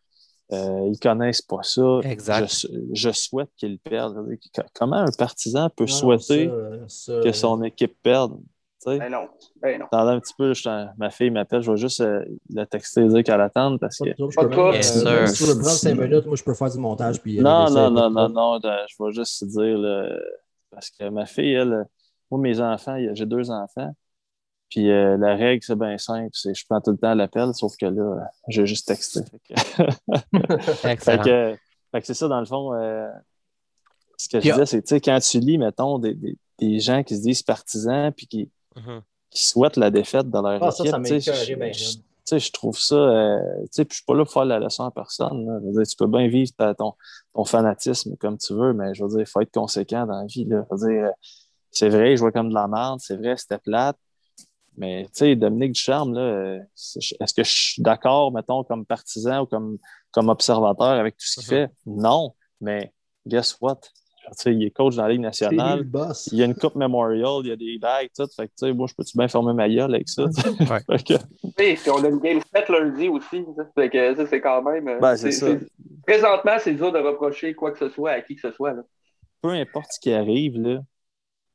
euh, ils connaissent pas ça. Exact. Je, je souhaite qu'ils perdent. Comment un partisan peut Non, souhaiter ça, ça, que son équipe perde? Ben non. Ben non. Attendez un petit peu, je ma fille m'appelle, je vais juste euh, la texter et dire qu'elle attend parce que. Pas de euh, sir. Si tu veux prendre 5 minutes, moi je peux faire du montage. Puis, euh, Non, non, non, non, non, je vais juste te dire, là, parce que ma fille, elle, moi, mes enfants, j'ai deux enfants, puis euh, la règle, c'est bien simple, c'est je prends tout le temps l'appel, sauf que là, j'ai juste texté. Fait que, fait Excellent. que, fait que c'est ça, dans le fond, euh, ce que je disais, c'est, tu sais, quand tu lis, mettons, des, des, des gens qui se disent partisans, puis qui, Mhm. qui souhaitent la défaite de leur Ah, ça, équipe, ça m'a tu sais, écœuré, je- trouve ça. euh, tu sais, puis je suis pas là pour faire la leçon à personne. là. Je veux dire, tu peux bien vivre ta- ton, ton fanatisme comme tu veux, mais je veux dire, il faut être conséquent dans la vie. Là. Je veux dire, euh, c'est vrai, je jouais comme de la merde, c'est vrai, c'était plate. Mais tu sais, Dominique Ducharme, est-ce que je suis d'accord, mettons, comme partisan ou comme, comme observateur avec tout ce qu'il Mhm. fait? Non, mais guess what? Tu sais, il est coach dans la Ligue nationale. boss. Il y a une coupe Memorial, il y a des bagues, tout. Fait que, tu sais, moi, je peux-tu bien fermer ma gueule avec ça? tu sais? Ouais. Fait que- Oui, puis on a une Game 7 lundi aussi. Fait que ça, c'est quand même. euh, Ben, c'est ça. Présentement, c'est dur de reprocher quoi que ce soit à qui que ce soit. là. peu importe ce qui arrive, là,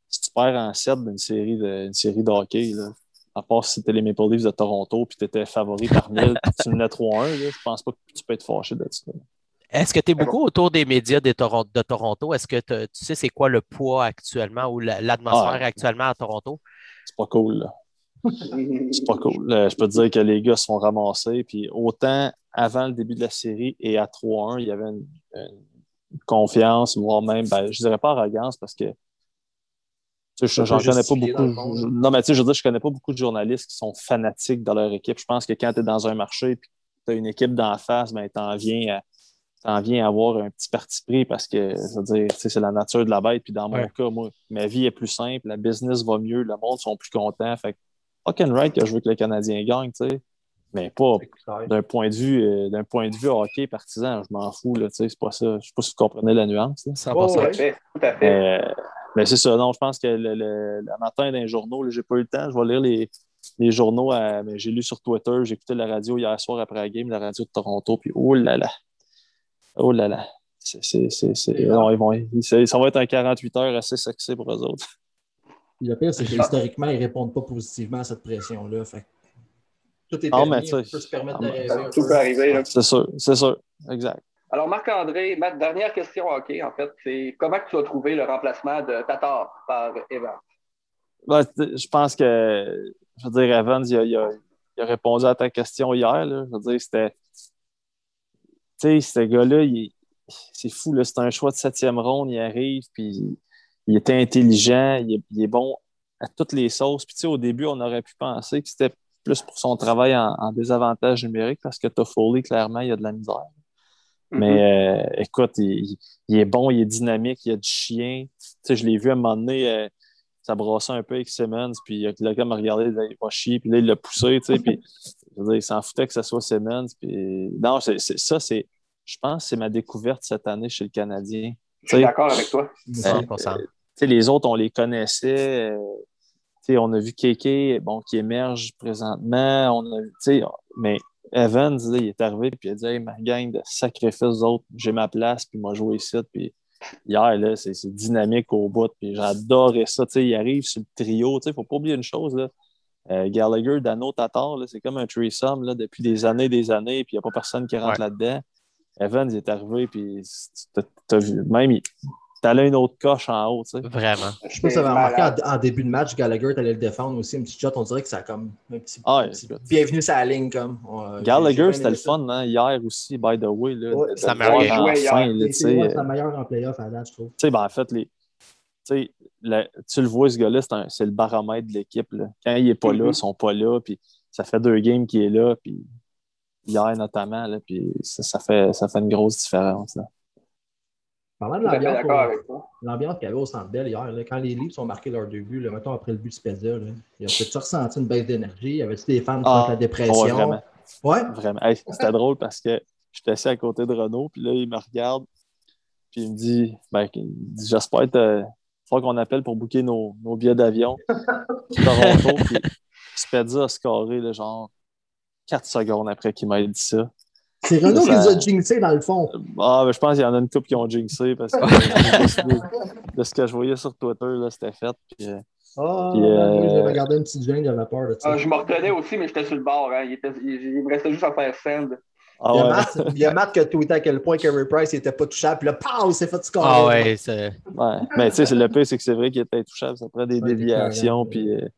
si tu perds en 7 d'une série de, une série de hockey, là, à part si c'était les Maple Leafs de Toronto puis tu étais favori par 1000 puis tu menais 3-1, là, je pense pas que tu peux être fâché de ça. Est-ce que tu es beaucoup autour des médias de Toronto? Est-ce que tu sais c'est quoi le poids actuellement ou la- l'atmosphère Ah. actuellement à Toronto? C'est pas cool, là. C'est pas cool. Euh, je peux te dire que les gars se sont ramassés. Puis autant avant le début de la série et à 3-1, il y avait une, une confiance, voire même, ben, je dirais pas arrogance parce que tu sais, j'en connais pas beaucoup. je- non, mais tu sais, je veux dire, je connais pas beaucoup de journalistes qui sont fanatiques dans leur équipe. Je pense que quand tu es dans un marché et que tu as une équipe d'en face, ben, tu en viens à t'en viens à avoir un petit parti pris parce que c'est la nature de la bête. Puis dans mon Ouais. cas, moi, ma vie est plus simple, la business va mieux, le monde sont plus contents. Fait que fucking right que je veux que le Canadien gagne, tu sais. Mais pas d'un point de vue euh, d'un point de vue hockey partisan, je m'en fous, là, tu sais, c'est pas ça. Je sais pas si vous comprenez la nuance. là. 100%. Tout à fait. Tout à fait. Euh, mais c'est ça, non, je pense que le, le- le matin dans les journaux, j'ai pas eu le temps, je vais lire les, les journaux, à- j'ai lu sur Twitter, j'ai écouté la radio hier soir après la game, la radio de Toronto, puis oh là là, oh là là, c'est, c'est, c'est, c'est- non, ils vont, ils- ça, va être un 48 heures assez sexy pour eux autres. Le pire, c'est que historiquement, ils ne répondent pas positivement à cette pression-là. Fait tout est Ah, permis, sais, on peut se permettre de ah, rêver. Tout peu. peut arriver. Là. C'est sûr, c'est sûr, exact. Alors, Marc-André, ma dernière question hockey, en fait, c'est comment tu as trouvé le remplacement de Tatar par Evans? Ben, je pense que, je veux dire, Evans, il a, il a- il a répondu à ta question hier. Là. Je veux dire, c'était. Tu sais, ce gars-là, il- c'est fou. là. C'est un choix de septième ronde. Il arrive, puis il était intelligent. Il est, il est bon à toutes les sauces. Puis, tu sais, au début, on aurait pu penser que c'était plus pour son travail en, en désavantage numérique parce que Toffoli, clairement, il a de la misère. Mais euh, écoute, il, il est bon, il est dynamique, il a du chien. Tu sais, je l'ai vu à un moment donné, euh, ça brassait un peu avec Simmons, puis le gars m'a regardé, il va chier, puis là, il l'a poussé, tu sais, puis je veux dire, il s'en foutait que ce soit Simmons. Puis non, c'est, c'est- ça, c'est, je pense que c'est ma découverte cette année chez le Canadien. Je suis d'accord avec toi. 100%. Tu sais, les autres, on les connaissait. euh, sais, on a vu KK bon, qui émerge présentement. On a, tu sais, mais Evans, là, il est arrivé puis il a dit Hey, ma gang de sacrifices autres, j'ai ma place, puis moi jouer ici. Puis hier, là, c'est dynamique au bout, puis j'adorais ça. Tu sais, il arrive sur le trio. Il ne faut pas oublier une chose. Là. Euh, Gallagher, Dano, Tatar, là, c'est comme un threesome là, depuis des années des années, puis il n'y a pas personne qui rentre Ouais. là-dedans. Evans il est arrivé, puis t'as- t'as vu, même, t'allais une autre coche en haut, tu sais. Vraiment. Je sais pas si avez remarqué en, en début de match, Gallagher, t'allais le défendre aussi, un petit shot, on dirait que ça a comme un petit, Ah, un petit bienvenue sur la ligne comme. Euh, Gallagher, c'était le fun, hein, hier aussi, by the way. Là, Ouais, ça m'a meilleure en playoff à date, je trouve. Tu sais, ben, en fait, les, tu le- tu le vois, ce gars-là, c'est, le baromètre de l'équipe. Quand il n'est pas là, Mhm. ils sont pas là. Puis ça fait deux games qu'il est là. Puis hier, notamment. Là, puis ça, ça fait, ça fait une grosse différence. Là. Parlant de l'ambiance, qu'il y avait au Centre Bell hier, là, quand les Leafs ont marqué leur deux buts, là, mettons après le but de Spezia, là, il a peut-être ressenti une baisse d'énergie? Y avait-tu des fans qui Ah, sentent la dépression? ouais, vraiment. Ouais? Vraiment. Hey, c'était drôle parce que j'étais assis à côté de Renault. Puis là, il me regarde. Puis il me dit, ben, il dit J'espère que faut qu'on appelle pour booker nos, nos billets d'avion. Toronto. puis Spezia a scoré, là, genre, 4 secondes après qu'il m'ait dit ça. C'est Renault qui les a jinxés dans le fond. Ah, ben, je pense qu'il y en a une couple qui ont jinxé parce que de, de ce que je voyais sur Twitter, là, c'était fait. Puis, euh, Ah, Puis, euh, j'avais gardé une petite gêne, j'avais peur de ça. Ah, je me retenais aussi, mais j'étais sur le bord. Hein. Il, était- il- il me restait juste à faire send. Ah il, y a ouais. Matt, il y a Matt qui a tweeté à quel point Carey Price n'était pas touchable, puis là, pow, il s'est fait scorer. Ah ouais, c'est- Ouais. Mais tu sais, c'est- le pire, c'est que c'est vrai qu'il était touchable. Ça prend des Ouais, déviations. Puis, euh,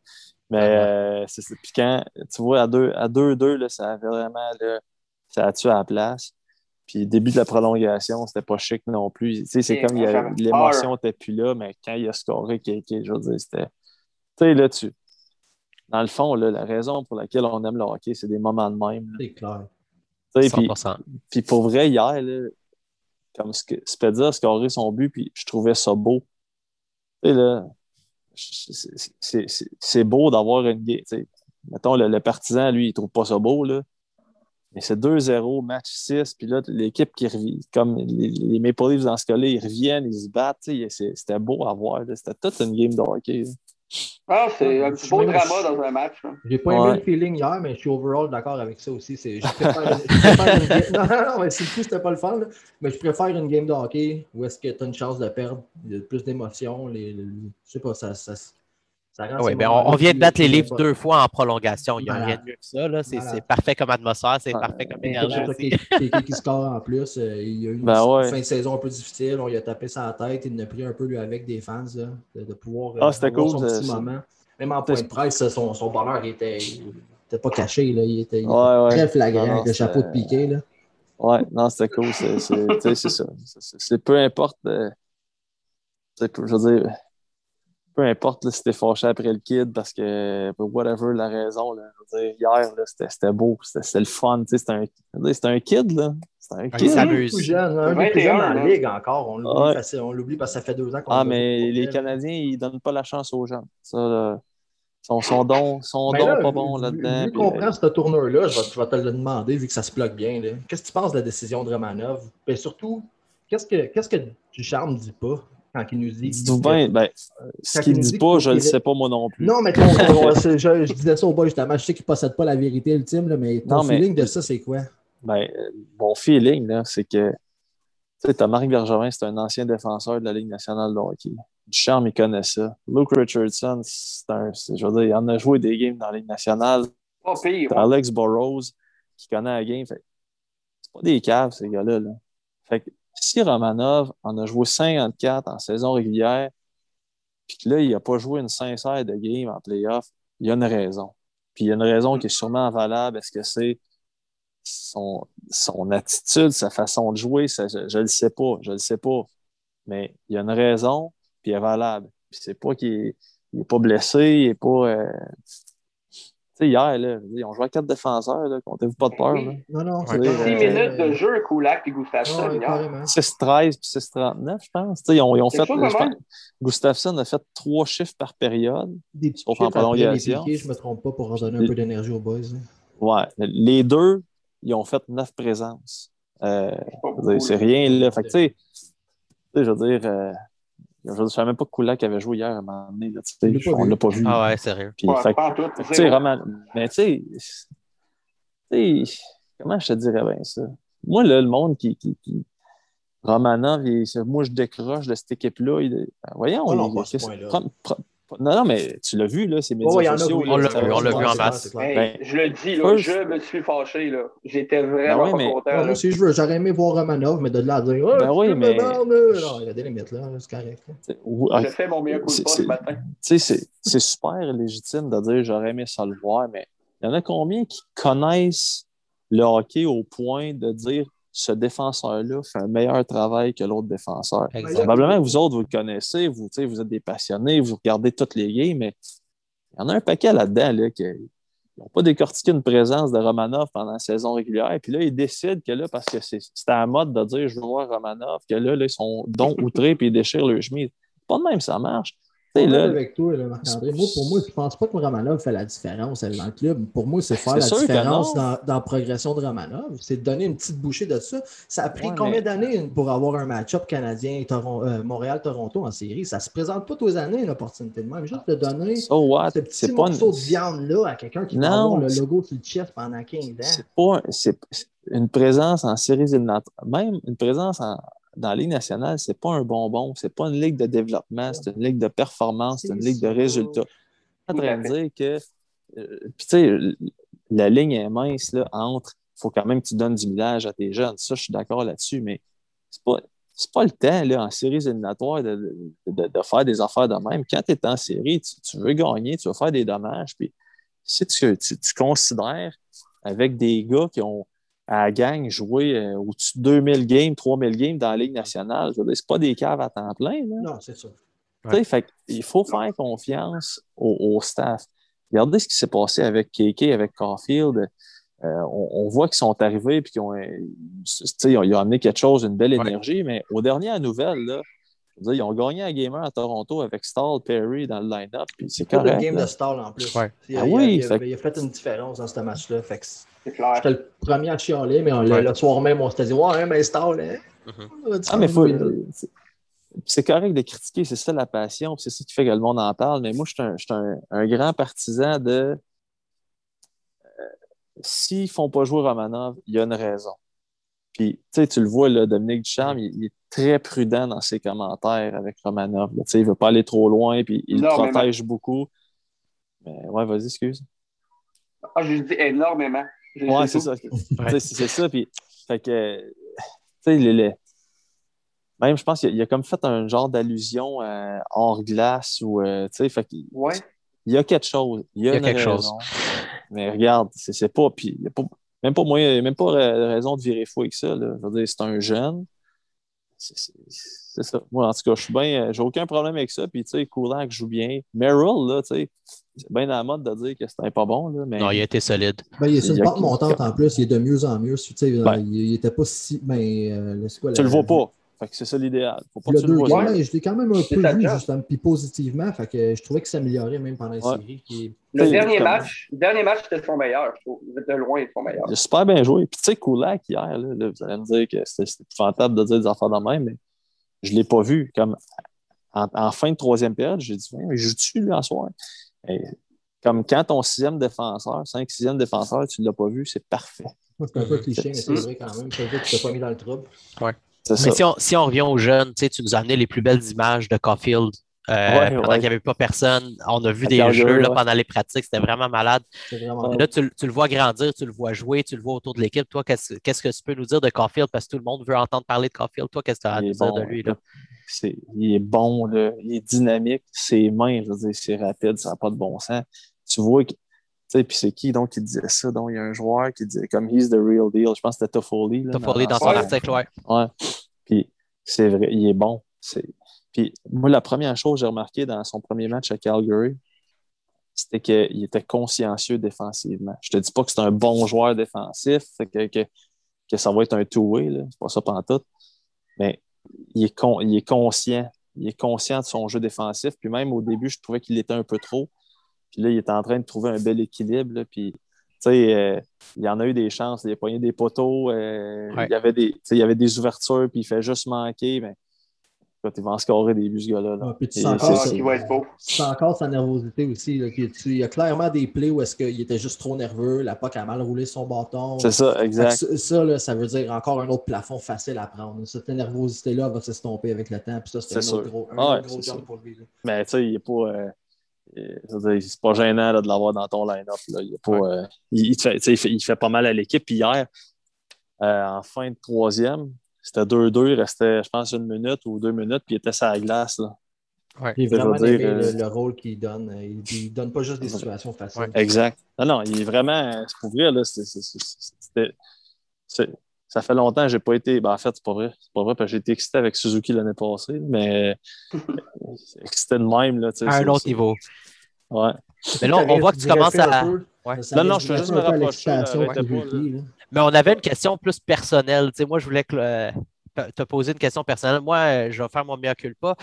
mais Ouais, ouais. euh, c'est Puis quand tu vois à 2-2, à deux, deux, là, ça a vraiment là, ça a tué à la place. Puis début de la prolongation, c'était pas chic non plus. Tu sais, c'est comme il y ça a- fait l'émotion n'était plus là, mais quand il a scoré, KK, je veux dire, c'était. Tu sais, là, tu. Dans le fond, là, la raison pour laquelle on aime le hockey, c'est des moments de même. C'est clair. Puis 100%. puis pour vrai, hier, là, comme ce que Spezia a scoré son but, puis je trouvais ça beau. Tu sais, là, c'est- beau d'avoir une game. Mettons, le, le partisan, lui, il trouve pas ça beau, là. Mais c'est 2-0, match 6, puis là, l'équipe qui revient, comme les, les Maple Leafs dans ce cas-là, ils reviennent, ils se battent, c'était beau à voir. C'était toute une game de hockey. là. Ah, c'est un petit beau drama dans un match. J'ai pas aimé Ouais. le feeling hier, mais je suis overall d'accord avec ça aussi. C'est- Je préfère, je préfère une game... Non, non, non, mais c'était pas le fun. là. Mais je préfère une game de hockey où est-ce que tu as une chance de perdre. Il y a plus d'émotions. Les... les- Je sais pas, ça, ça, Ah ouais, ces ben, on, on vient de battre les livres deux fois en prolongation. Il n'y a rien de mieux que ça. là. C'est parfait comme atmosphère, c'est Ouais. parfait comme énergie. Kéké qui score en plus. euh, il y a eu une Ben ouais. fin de saison un peu difficile. On lui a tapé sa tête. Il en a pris un peu lui avec des fans là, de, de pouvoir euh, Ah, c'était avoir cool, son petit ça- moment. Même en point de presse, son, son bonheur était, il était pas caché. Là. Il était, il était Ouais, ouais. très flagrant Non, avec le chapeau de c'est- piqué. Là. Ouais, non, c'était cool. C'est ça. C'est- peu importe. euh, c'est je veux dire, peu importe là, si t'es fâché après le kid parce que, pour whatever la raison, là, dire, hier, là, c'était c'était beau, c'était c'était le fun. C'était un, kid, là. C'était un il kid. s'amuse. Tout jeune, un des plus 21, jeunes en ligue encore. On l'oublie Ouais. facile- on l'oublie parce que ça fait deux ans qu'on Ah, mais les. Canadiens, ils donnent pas la chance aux gens. Ça, là, son, son don, son don là, pas vu- bon vu- là-dedans. Vu puis, qu'on euh, prend ce tourneur-là, je vais, je vais te le demander, vu que ça se bloque bien. là. Qu'est-ce que tu penses de la décision de Romanov? Et surtout, qu'est-ce que, qu'est-ce que Ducharme ne dit pas? Quand il nous dit. Dites-vous bien, ben, ce qu'il il nous dit dit pas, je le faut sais pas moi non plus. Non, mais je, je disais ça au boy justement. Je sais qu'il ne possède pas la vérité ultime, là, mais ton Non, mais- feeling de ça, c'est quoi? Ben, mon feeling, là, c'est que, tu sais, Marc Bergevin, c'est un ancien défenseur de la Ligue nationale de hockey. Ducharme, il connaît ça. Luke Richardson, c'est un, je veux dire, il en a joué des games dans la Ligue nationale. Pas pire. Alex Burrows, qui connaît la game. Fait, c'est pas des caves, ces gars-là. Là. Fait que, si Romanov en a joué 54 en saison régulière, puis que là, il n'a pas joué une sincère de game en playoff, il y a une raison. Puis il y a une raison qui est sûrement valable. Est-ce que c'est son, attitude, sa façon de jouer? Je ne le sais pas. Je le sais pas. Mais il y a une raison, puis elle est valable. Puis c'est pas qu'il n'est pas blessé, il n'est pas. euh, sais, hier, là, ils ont joué à quatre défenseurs, là, comptez-vous pas de peur. Là? Non, non, c'est Six pas- 6 euh, minutes de jeu, Kulak et Gustafsson. Ouais, hier. carrément. 6-13 puis 6-39, je pense. Tu sais, Ils ont, ils ont Quelque fait, chose de je pense, même. Gustafsson a fait trois chiffres par période. Des petits chiffres en après les prolongation. piquets, je ne me trompe pas pour en donner un peu d'énergie aux boys. là. Ouais. Les deux, ils ont fait neuf présences. Euh, c'est là. rien, là. Fait que, tu sais, tu sais, je veux dire, euh, Je ne savais même pas que Kulak avait joué hier à un moment donné. Là, On l'a pas on vu. l'a pas vu. Ah ouais, sérieux. Puis, Ouais, fait fait Roman- Mais tu sais, comment je te dirais bien ça? Moi, là, le monde qui. qui, qui- Romanov, il- moi, je décroche de cette équipe-là. il- ben, voyons, Oh non, il- pas à ce qu'est-ce- point-là. Non, non, mais tu l'as vu, là, ces médias Oh, sociaux. on l'a vu, va on l'a se vu en masse. Hey, Ben, je le dis, là, je me suis fâché. là. J'étais vraiment Ben oui, pas mais- content. Moi aussi, je veux- j'aurais aimé voir Romanov, mais de là à dire oh, Ben tu oui, me mais- Non, il y a des limites, là. C'est correct. Ou- J'ai fait mon meilleur coup de pas ce matin. Tu sais, c'est super légitime de dire j'aurais aimé ça le voir, mais il y en a combien qui connaissent le hockey au point de dire ce défenseur-là fait un meilleur travail que l'autre défenseur? Probablement vous autres, vous le connaissez, vous, vous êtes des passionnés, vous regardez toutes les games, mais il y en a un paquet là-dedans là, qui n'ont pas décortiqué une présence de Romanov pendant la saison régulière. Puis là, ils décident que là, parce que c'est- c'était à la mode de dire je veux voir Romanov, que là, là ils sont don outrés puis ils déchirent le chemise. Pas de même, ça marche. Tu sais, Je suis là, avec toi, là, Marc-André. Moi, pour moi, je pense pas que Romanov fait la différence dans le club. Pour moi, c'est faire C'est la différence dans, dans la progression de Romanov. C'est de donner une petite bouchée de ça. Ça a pris Ouais, combien mais- d'années pour avoir un match-up canadien Toron- euh, Montréal-Toronto en série? Ça se présente pas tous les années, une opportunité de même. Juste de donner so what? ce petit C'est pas morceau une- de viande-là à quelqu'un qui va avoir le logo sur le chest pendant 15 ans. c'est pas c'est c'est une présence en séries éliminatoires. Même une présence en- dans la Ligue nationale, c'est pas un bonbon. C'est pas une ligue de développement, c'est une ligue de performance, c'est une ligue de résultats. en train de fait. dire que. euh, Puis, tu sais, la ligne est mince là, entre. Il faut quand même que tu donnes du millage à tes jeunes. Ça, je suis d'accord là-dessus, mais c'est pas. C'est pas le temps, là, en séries éliminatoires, de, de- de- de faire des affaires de même. Quand tu es en série, tu, tu veux gagner, tu veux faire des dommages. Puis, si tu, tu, tu considères avec des gars qui ont, à la gang, joué euh, au-dessus de 2000 games, 3000 games dans la Ligue nationale, je veux dire, c'est pas des caves à temps plein. Là. Non, c'est ça. Tu sais, fait il faut faire confiance au, au staff. Regardez ce qui s'est passé avec KK, avec Caulfield. Euh, on, on voit qu'ils sont arrivés et qu'ils ont, euh, tu sais, ils ont, ils ont amené quelque chose, une belle Ouais. énergie, mais aux dernières nouvelles, là, dire, ils ont gagné un gamer à Toronto avec Stahl, Perry dans le line-up, puis c'est correct. game là. de stall en plus. Ouais. Il, a, Ah oui, il a- fait- il a fait une différence dans ce match-là. Fait que C'est clair. J'étais le premier à chialer, mais on, le- Ouais. le soir même, on s'était dit Ouais, mais Stall, hein? Mhm. On a dit Ah, mais faut. c'est- correct de critiquer, c'est ça la passion, puis c'est ça qui fait que le monde en parle. Mais moi, je suis un, grand partisan de. euh, S'ils ne font pas jouer Romanov, il y a une raison. Puis, tu sais, tu le vois, là, Dominique Ducharme, il, il est très prudent dans ses commentaires avec Romanov. Tu sais, il ne veut pas aller trop loin, puis il le Énormément. protège beaucoup. Mais ouais, vas-y, excuse. Ah, je dis énormément. Ouais, c'est ça. C'est ça. Puis, fait que, tu sais, les, les- même, je pense qu'il a, il a comme fait un genre d'allusion euh, hors glace ou, euh, tu sais, fait Ouais. il y a quelque chose. Il y a, Il y a une quelque raison. Mais regarde, c'est c'est pas, puis il y a pas, même pas moyen, même pas ra- raison de virer fou avec ça. Là. Je veux dire, c'est un jeune. C'est- ça. Moi, en tout cas, je suis bien, euh, j'ai aucun problème avec ça. Puis, tu sais, Kulak joue bien. Merrill, là, tu sais, c'est bien à la mode de dire que c'était pas bon, là, mais Non, il a été solide. Ben, il est sur une pente montante en plus, il est de mieux en mieux. Tu sais, Ben. il, il était pas si. Ben, euh, quoi, tu la- le vois pas. Fait que c'est ça l'idéal. Faut pas Le que tu le deux je l'ai quand même un C'est peu vu, justement, puis positivement. Fait que je trouvais que ça s'améliorait même pendant la Ouais. série. Qui. Le dernier match, le dernier match, c'était son meilleur, je trouve. De loin, son meilleur. Il a super bien joué. Puis, tu sais, Kulak, hier, là, là, vous allez me dire que c'était c'était épouvantable de dire des affaires de même, mais je ne l'ai pas vu. Comme en, en fin de troisième période, j'ai dit, mais joue-tu, lui, en soir? Et comme quand ton sixième défenseur, cinq, sixième défenseur, tu ne l'as pas vu, c'est parfait. C'est un peu Mhm. cliché, mais c'est vrai quand même. Ça veut dire que tu t'es pas mis dans le trouble. C'est Mais ça. si on, si on revient aux jeunes, tu sais, tu nous as amené les plus belles images de Caulfield euh, Ouais, pendant ouais. qu'il n'y avait pas personne. On a vu À des jeux là, ouais. pendant les pratiques, c'était vraiment malade. Vraiment. Là, tu, le- tu le vois grandir, tu le vois jouer, tu le vois autour de l'équipe. Toi, qu'est-ce qu'est-ce que tu peux nous dire de Caulfield? Parce que tout le monde veut entendre parler de Caulfield. Toi, qu'est-ce que tu as à nous dire bon, de lui? Là? C'est- il est bon, là. il est dynamique, ses mains, je veux dire, c'est rapide, ça n'a pas de bon sens. Tu vois sais, puis c'est qui donc qui disait ça? Donc, il y a un joueur qui disait comme he's the real deal. Je pense que c'était Toffoli. là, Toffoli dans son article, ouais. Ouais. Puis c'est vrai, il est bon. C'est... Puis moi, la première chose que j'ai remarqué dans son premier match à Calgary, c'était qu'il était consciencieux défensivement. Je te dis pas que c'est un bon joueur défensif, que, que, que ça va être un two-way, là. c'est pas ça pantoute, mais il est, con- il est conscient. Il est conscient de son jeu défensif. Puis même au début, je trouvais qu'il était un peu trop. Puis là, il est en train de trouver un bel équilibre. là. Puis, tu sais, euh, il y en a eu des chances. Il a pogné des poteaux. euh, Ouais. il, y avait des, tu sais, il y avait des ouvertures, puis il fait juste manquer. Mais Quand il va en scorer des buts, ce gars-là. là. Ouais, puis tu sens c'est- encore Ah, ça. va être beau. Tu sens encore sa nervosité aussi. Là, qu'il- tu- il y a clairement des plays où est-ce qu'il était juste trop nerveux, la POC a mal roulé son bâton. C'est ça, exact. Ça, ça, là, ça veut dire encore un autre plafond facile à prendre. Cette nervosité-là va s'estomper avec le temps. Puis ça, c'est un autre gros, un Ah ouais, gros sûr. pour lui. là. Mais tu sais, il est pas. euh, euh, c'est pas gênant là, de l'avoir dans ton line-up. Il, est euh, il, il fait, il, il pas mal à l'équipe. Puis hier, euh, en fin de troisième, c'était 2-2. Il restait, je pense, une minute ou deux minutes. Puis il était sur la glace. Là. J'ai Je veux vraiment dire, aimé euh, le, le rôle qu'il donne. Il, il donne pas juste des situations faciles. Ouais. Exact. Non, non, il est vraiment. C'est pour vrai, là. c'était- c'est- ça fait longtemps que j'ai pas été. Ben, en fait, c'est pas vrai. C'est pas vrai parce que j'ai été excité avec Suzuki l'année passée, mais excité de même. Là, À un autre niveau. Ouais. Mais là, on voit que tu commences à. Ouais. Non, non, je veux juste me rapprocher, là. Mais on avait une question plus personnelle. Tu sais, moi, je voulais que le- te- te poser une question personnelle. Moi, euh, je vais faire mon mea culpa.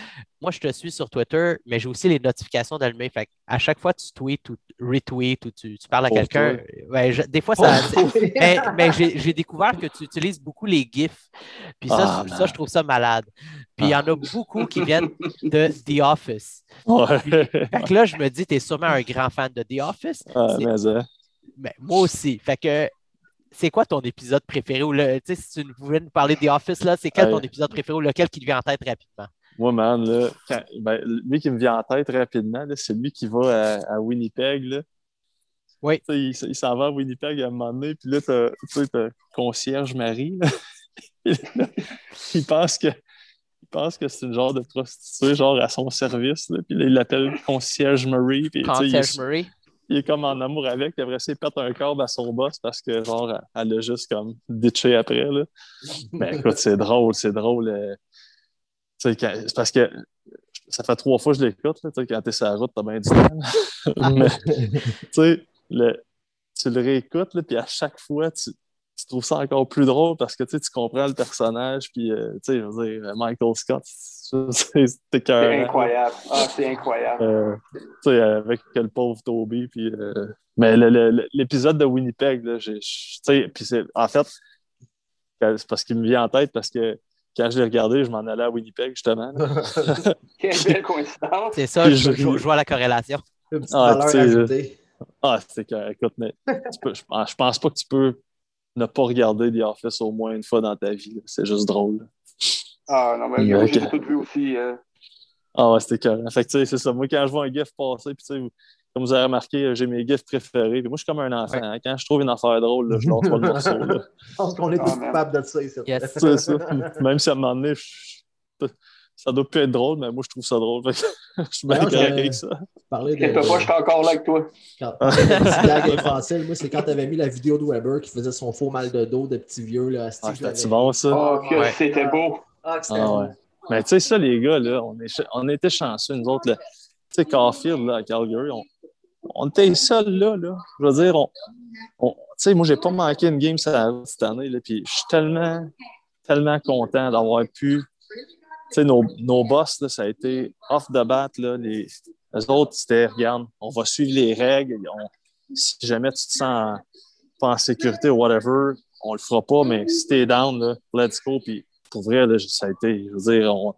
Moi, je te suis sur Twitter, mais j'ai aussi les notifications d'allumer. Fait à chaque fois que tu tweets ou retweets ou tu, tu parles à quelqu'un, ouais, je- des fois, ça. mais mais j'ai j'ai découvert que tu utilises beaucoup les GIFs. Puis ça, Ah, ça, je trouve ça malade. Puis il y en a beaucoup qui viennent de The Office. Ouais. Fait que là, je me dis, tu es sûrement un grand fan de The Office. Ah, C'est- mais, euh, ben, moi aussi. Fait que c'est quoi ton épisode préféré? Ou le, si tu voulais nous parler de The Office, là, c'est quel ton épisode préféré ou lequel qui te vient en tête rapidement? moi, man, là, quand- ben, lui qui me vient en tête rapidement, là, c'est lui qui va à, à Winnipeg. Là. Oui. Il, s'en va à Winnipeg à un moment donné, puis là, t'as- concierge Marie. là. Et là, il pense que. Il pense que c'est une genre de prostituée, genre à son service. Là. Puis là, il l'appelle concierge Marie. Puis, il, Concierge Murray? il est comme en amour avec. Puis après ça, il pète un câble à son boss parce que, genre, elle l'a juste comme ditché après. Là. Mais écoute, c'est drôle, c'est drôle. euh, C'est parce que ça fait trois fois que je l'écoute. là, Quand t'es sur la route, t'as bien du temps. Mais tu le- réécoutes, là, puis à chaque fois, tu, trouves ça encore plus drôle parce que tu comprends le personnage. Puis, euh, je veux dire, Michael Scott, c'est incroyable. Ah, c'est incroyable. Euh, tu sais, avec le pauvre Toby. Puis, euh, mais le- le- le- l'épisode de Winnipeg, là, j'ai- puis en fait, c'est parce qu'il me vient en tête parce que quand je l'ai regardé, je m'en allais à Winnipeg, justement. Quelle belle coïncidence. C'est ça, je, je- je- je vois la corrélation. Une petite Ah, ajoutée. Ah, c'est que, écoute, mais tu peux- je, pense- je pense pas que tu peux ne pas regarder The Office au moins une fois dans ta vie. C'est juste drôle. Ah, non, mais Ok. moi, j'ai tout vu aussi. euh. Ah ouais, c'était carré. Fait que, tu sais, c'est ça. Moi, quand je vois un GIF passer, puis tu sais, comme vous avez remarqué, j'ai mes GIFs préférés. Puis moi, je suis comme un enfant. hein. Quand je trouve une affaire drôle, là, je lance pas le morceau. là. Je pense qu'on est Ah, tous capables de ça ici. Yes. C'est ça. Même si à un moment donné, je- ça doit plus être drôle, mais moi, je trouve ça drôle. Fait que je suis bien correct avec ça. Parler de, pas, je suis encore là avec toi. quand blagues infantiles, moi, c'est quand tu avais mis la vidéo de Weber qui faisait son faux mal de dos de petit vieux. Là, asti, Ah, c'était bon, ça? Oh, que Ouais. c'était beau. Ah, c'était Ah ouais. Mais tu sais, ça, les gars, là, on, est, on était chanceux, nous autres. Tu sais, Caulfield, là, à Calgary, on, on était seuls là, là. Je veux dire, on, on- tu sais, moi, j'ai pas manqué une game cette année, là, puis je suis tellement, tellement content d'avoir pu. Tu sais, nos, nos boss, là, ça a été off the bat, là. Les, les autres, c'était, regarde, on va suivre les règles. on- si jamais tu te sens pas en sécurité ou whatever, on le fera pas, mais si t'es down, là, let's go. Puis pour vrai, là, ça a été, dire, on,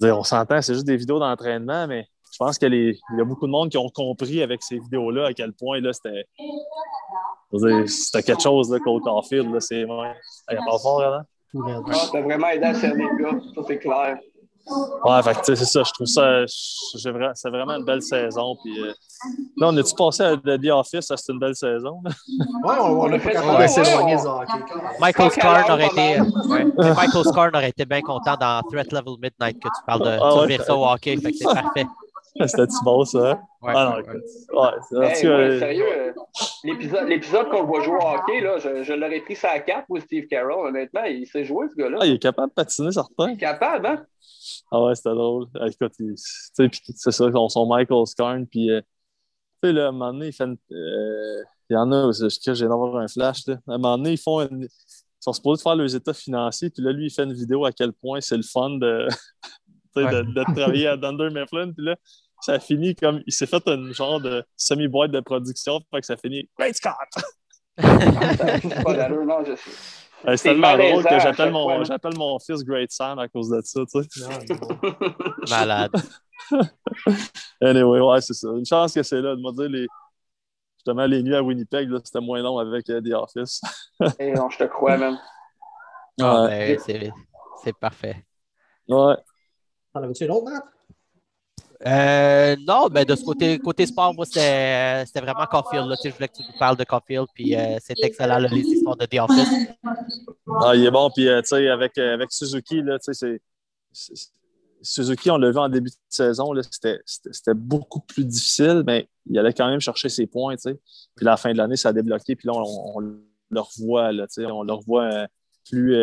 on s'entend, c'est juste des vidéos d'entraînement, mais je pense qu'il y a beaucoup de monde qui ont compris avec ces vidéos-là à quel point c'était, c'était quelque chose, là, Cole Caulfield, là, c'est, ouais, pas fort. Ah, t'as vraiment aidé à servir. Ça, c'est clair. Ouais, fait que, tu sais, c'est ça, je trouve ça, c'est vraiment une belle saison, puis euh, là, on est-tu passé à The Office, ça, c'est une belle saison, là? Ouais, on, on On a fait ça, de s'éloigner ouais, du hockey. quand même. Michael Scarn aurait été. ouais. Mais Michael Scarn aurait été bien content dans Threat Level Midnight que tu parles de Ah ouais, servir ça au hockey. Fait que c'est parfait. C'était-tu bon, ça? Ouais, ah non, ouais. Ouais, Hey, ouais, euh, sérieux, euh, l'épisode, l'épisode qu'on le voit jouer au hockey, là, je, je l'aurais pris sa cape ou Steve Carroll, honnêtement, il sait jouer, ce gars-là. ah, il est capable de patiner, certain. Il est capable, hein? Ah ouais, c'était drôle. Ah, écoute, il- tu sais, puis c'est ça, son, son Michael Scarn, puis euh, tu sais, là, à un moment donné, il fait une- euh, il y en a, je j'ai d'avoir un flash, là. À un moment donné, ils font une- ils sont supposés faire leurs états financiers, puis là, lui, il fait une vidéo à quel point c'est le fun de, travailler à Dunder Mifflin, puis là, ça finit comme, il s'est fait une genre de semi-boîte de production, fait que ça finit « Great Scott! Pas non, je sais. C'est tellement drôle que j'appelle mon, j'appelle mon fils Great Sam à cause de ça, tu sais. Non, non. Malade. Anyway, ouais, c'est ça. Une chance que c'est là. De me dire, les... justement, les nuits à Winnipeg, là, c'était moins long avec euh, The Office. Et non, je te crois, même. Ah, Ouais. ben, c'est- c'est parfait. Ouais. T'en avais-tu une autre, Matt? Euh, non, ben de ce côté, côté sport, moi, c'était vraiment Caulfield. Là. Tu Je voulais que tu nous parles de Caulfield, puis euh, c'est excellent, là, les histoires de The Office. Ah, il est bon. Puis, euh, tu sais, avec, euh, avec Suzuki, là, tu sais. Suzuki, on l'a vu en début de saison, c'était beaucoup plus difficile, mais il allait quand même chercher ses points. Puis, la fin de l'année, ça a débloqué. Puis là, on, on le revoit, là, on le revoit plus,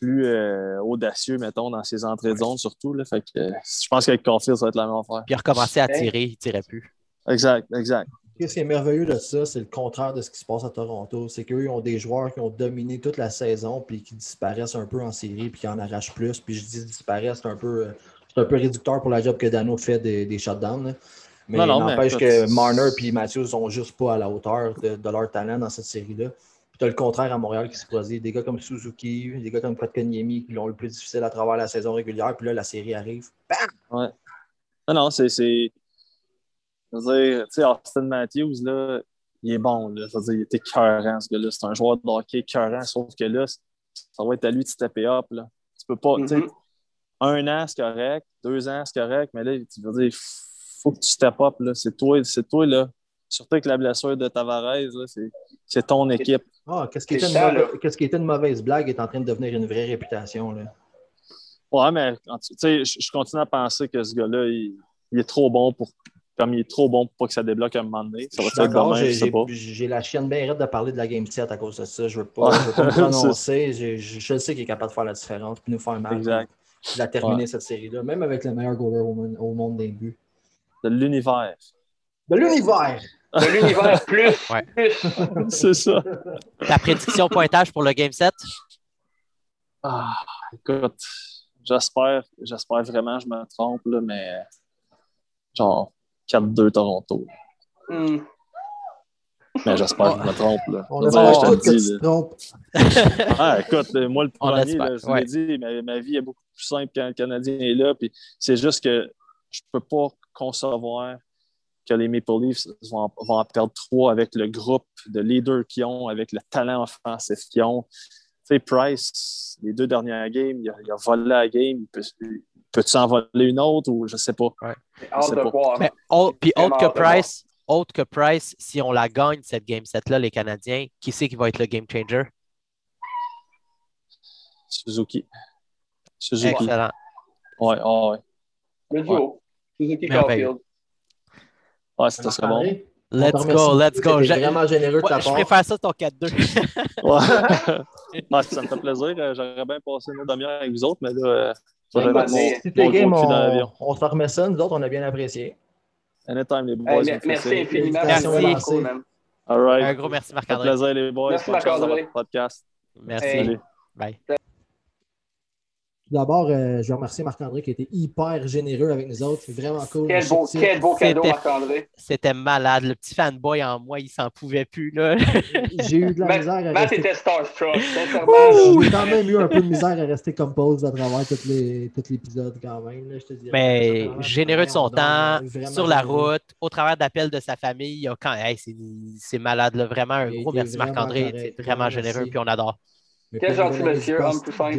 plus euh, audacieux, mettons, dans ses entrées de zone, surtout. Là. Fait que, euh, je pense qu'avec Caulfield, ça va être la même affaire. Puis il a recommencé à tirer, il tirait plus. Exact, exact. Ce qui est merveilleux de ça, c'est le contraire de ce qui se passe à Toronto. C'est qu'eux, ils ont des joueurs qui ont dominé toute la saison puis qui disparaissent un peu en série puis qui en arrachent plus. Puis je dis disparaissent, c'est un peu, euh, c'est un peu réducteur pour la job que Dano fait des, des shutdowns. là. Mais Non, non, mais n'empêche que Marner et Matthews sont juste pas à la hauteur de, de leur talent dans cette série-là. Puis tu as le contraire à Montréal qui se produit. Des gars comme Suzuki, des gars comme Kotkaniemi qui l'ont le plus difficile à travers la saison régulière. Puis là, la série arrive. Non, non, c'est. Je veux dire, tu sais, Austin Matthews, là, il est bon, là. Je veux dire, il était écœurant, ce gars-là. C'est un joueur de hockey écœurant, sauf que là, ça va être à lui de stepper up, là. Tu peux pas, tu sais, Mhm. un an, c'est correct, deux ans, c'est correct, mais là, tu veux dire, il faut que tu step up, là. C'est toi, c'est toi, là. Surtout avec la blessure de Tavares, c'est, ton équipe. Ah, qu'est-ce qui, était une mauvaise- qu'est-ce qui était une mauvaise blague est en train de devenir une vraie réputation. Là. Ouais, mais je, continue à penser que ce gars-là, il, il est trop bon pour. Comme il est trop bon pour pas que ça débloque à un moment donné. Ça va être j'ai sais pas. j'ai- j'ai la chienne bien raide de parler de la Game 7 à cause de ça. Je veux pas, Ouais. je veux pas me prononcer. Je, je sais qu'il est capable de faire la différence puis nous faire mal. Exact. Il a terminé Ouais. cette série-là, même avec le meilleur goaler au, monde- au monde des buts. De l'univers. De l'univers! De l'univers plus, Ouais. plus. c'est ça. Ta prédiction pointage pour le Game 7? Ah, écoute, j'espère, j'espère vraiment que je me trompe, là, mais genre 4-2 Toronto. Hmm. Mais j'espère que je me trompe. Là. On espère que tu te trompes. Ah, écoute, moi, le premier, là, je vous l'ai dit, ma, ma vie est beaucoup plus simple quand le Canadien est là. Puis c'est juste que je peux pas concevoir que les Maple Leafs vont, vont en perdre trois avec le groupe de leaders qu'ils ont, avec le talent offensif qu'ils ont. Tu sais, Price, les deux dernières games, il a, il a volé la game. Il peut, en voler une autre ou je sais pas. De pas-. Mais puis autre que. Price, autre que Price, si on la gagne, cette Game 7-là, les Canadiens, qui c'est qui va être le game changer? Suzuki. Suzuki. Excellent. Ouais, ouais, ouais. Le duo. Suzuki. Caulfield. Ouais, c'était ça bon. Let's go, let's go. J'ai- vraiment généreux de Ouais, ta je part. préfère ça ton 4-2. Ouais. Ouais, ça me fait plaisir. Euh, J'aurais bien passé une demi-heure avec vous autres, mais là, euh, mon, mon game, on, te remet ça. Nous autres, on a bien apprécié. Anytime, les boys. Hey, merci infiniment. Merci. Merci beaucoup, man. All right. Un gros merci, Marc-André. plaisir, les boys. Merci, Bonne chance dans Marc-André. podcast. Merci. Hey. Bye. Tout d'abord, euh, je veux remercier Marc-André qui a été hyper généreux avec nous autres. C'est vraiment cool. Quel beau, quel beau cadeau, C'était- Marc-André. C'était malade. Le petit fanboy en moi, il s'en pouvait plus. Là. J'ai eu de la Matt, misère à Matt rester. était starstruck. J'ai quand même eu un peu de misère à rester compose à travers tout l'épisode quand même. là, je te dirais. Mais généreux de son temps, sur la généreux. route, au travers d'appels de sa famille. il y a quand... hey, c'est, c'est malade. là. Vraiment, un gros merci, Marc-André. C'est vraiment généreux, puis on adore. Quel gentil monsieur, homme tout simple.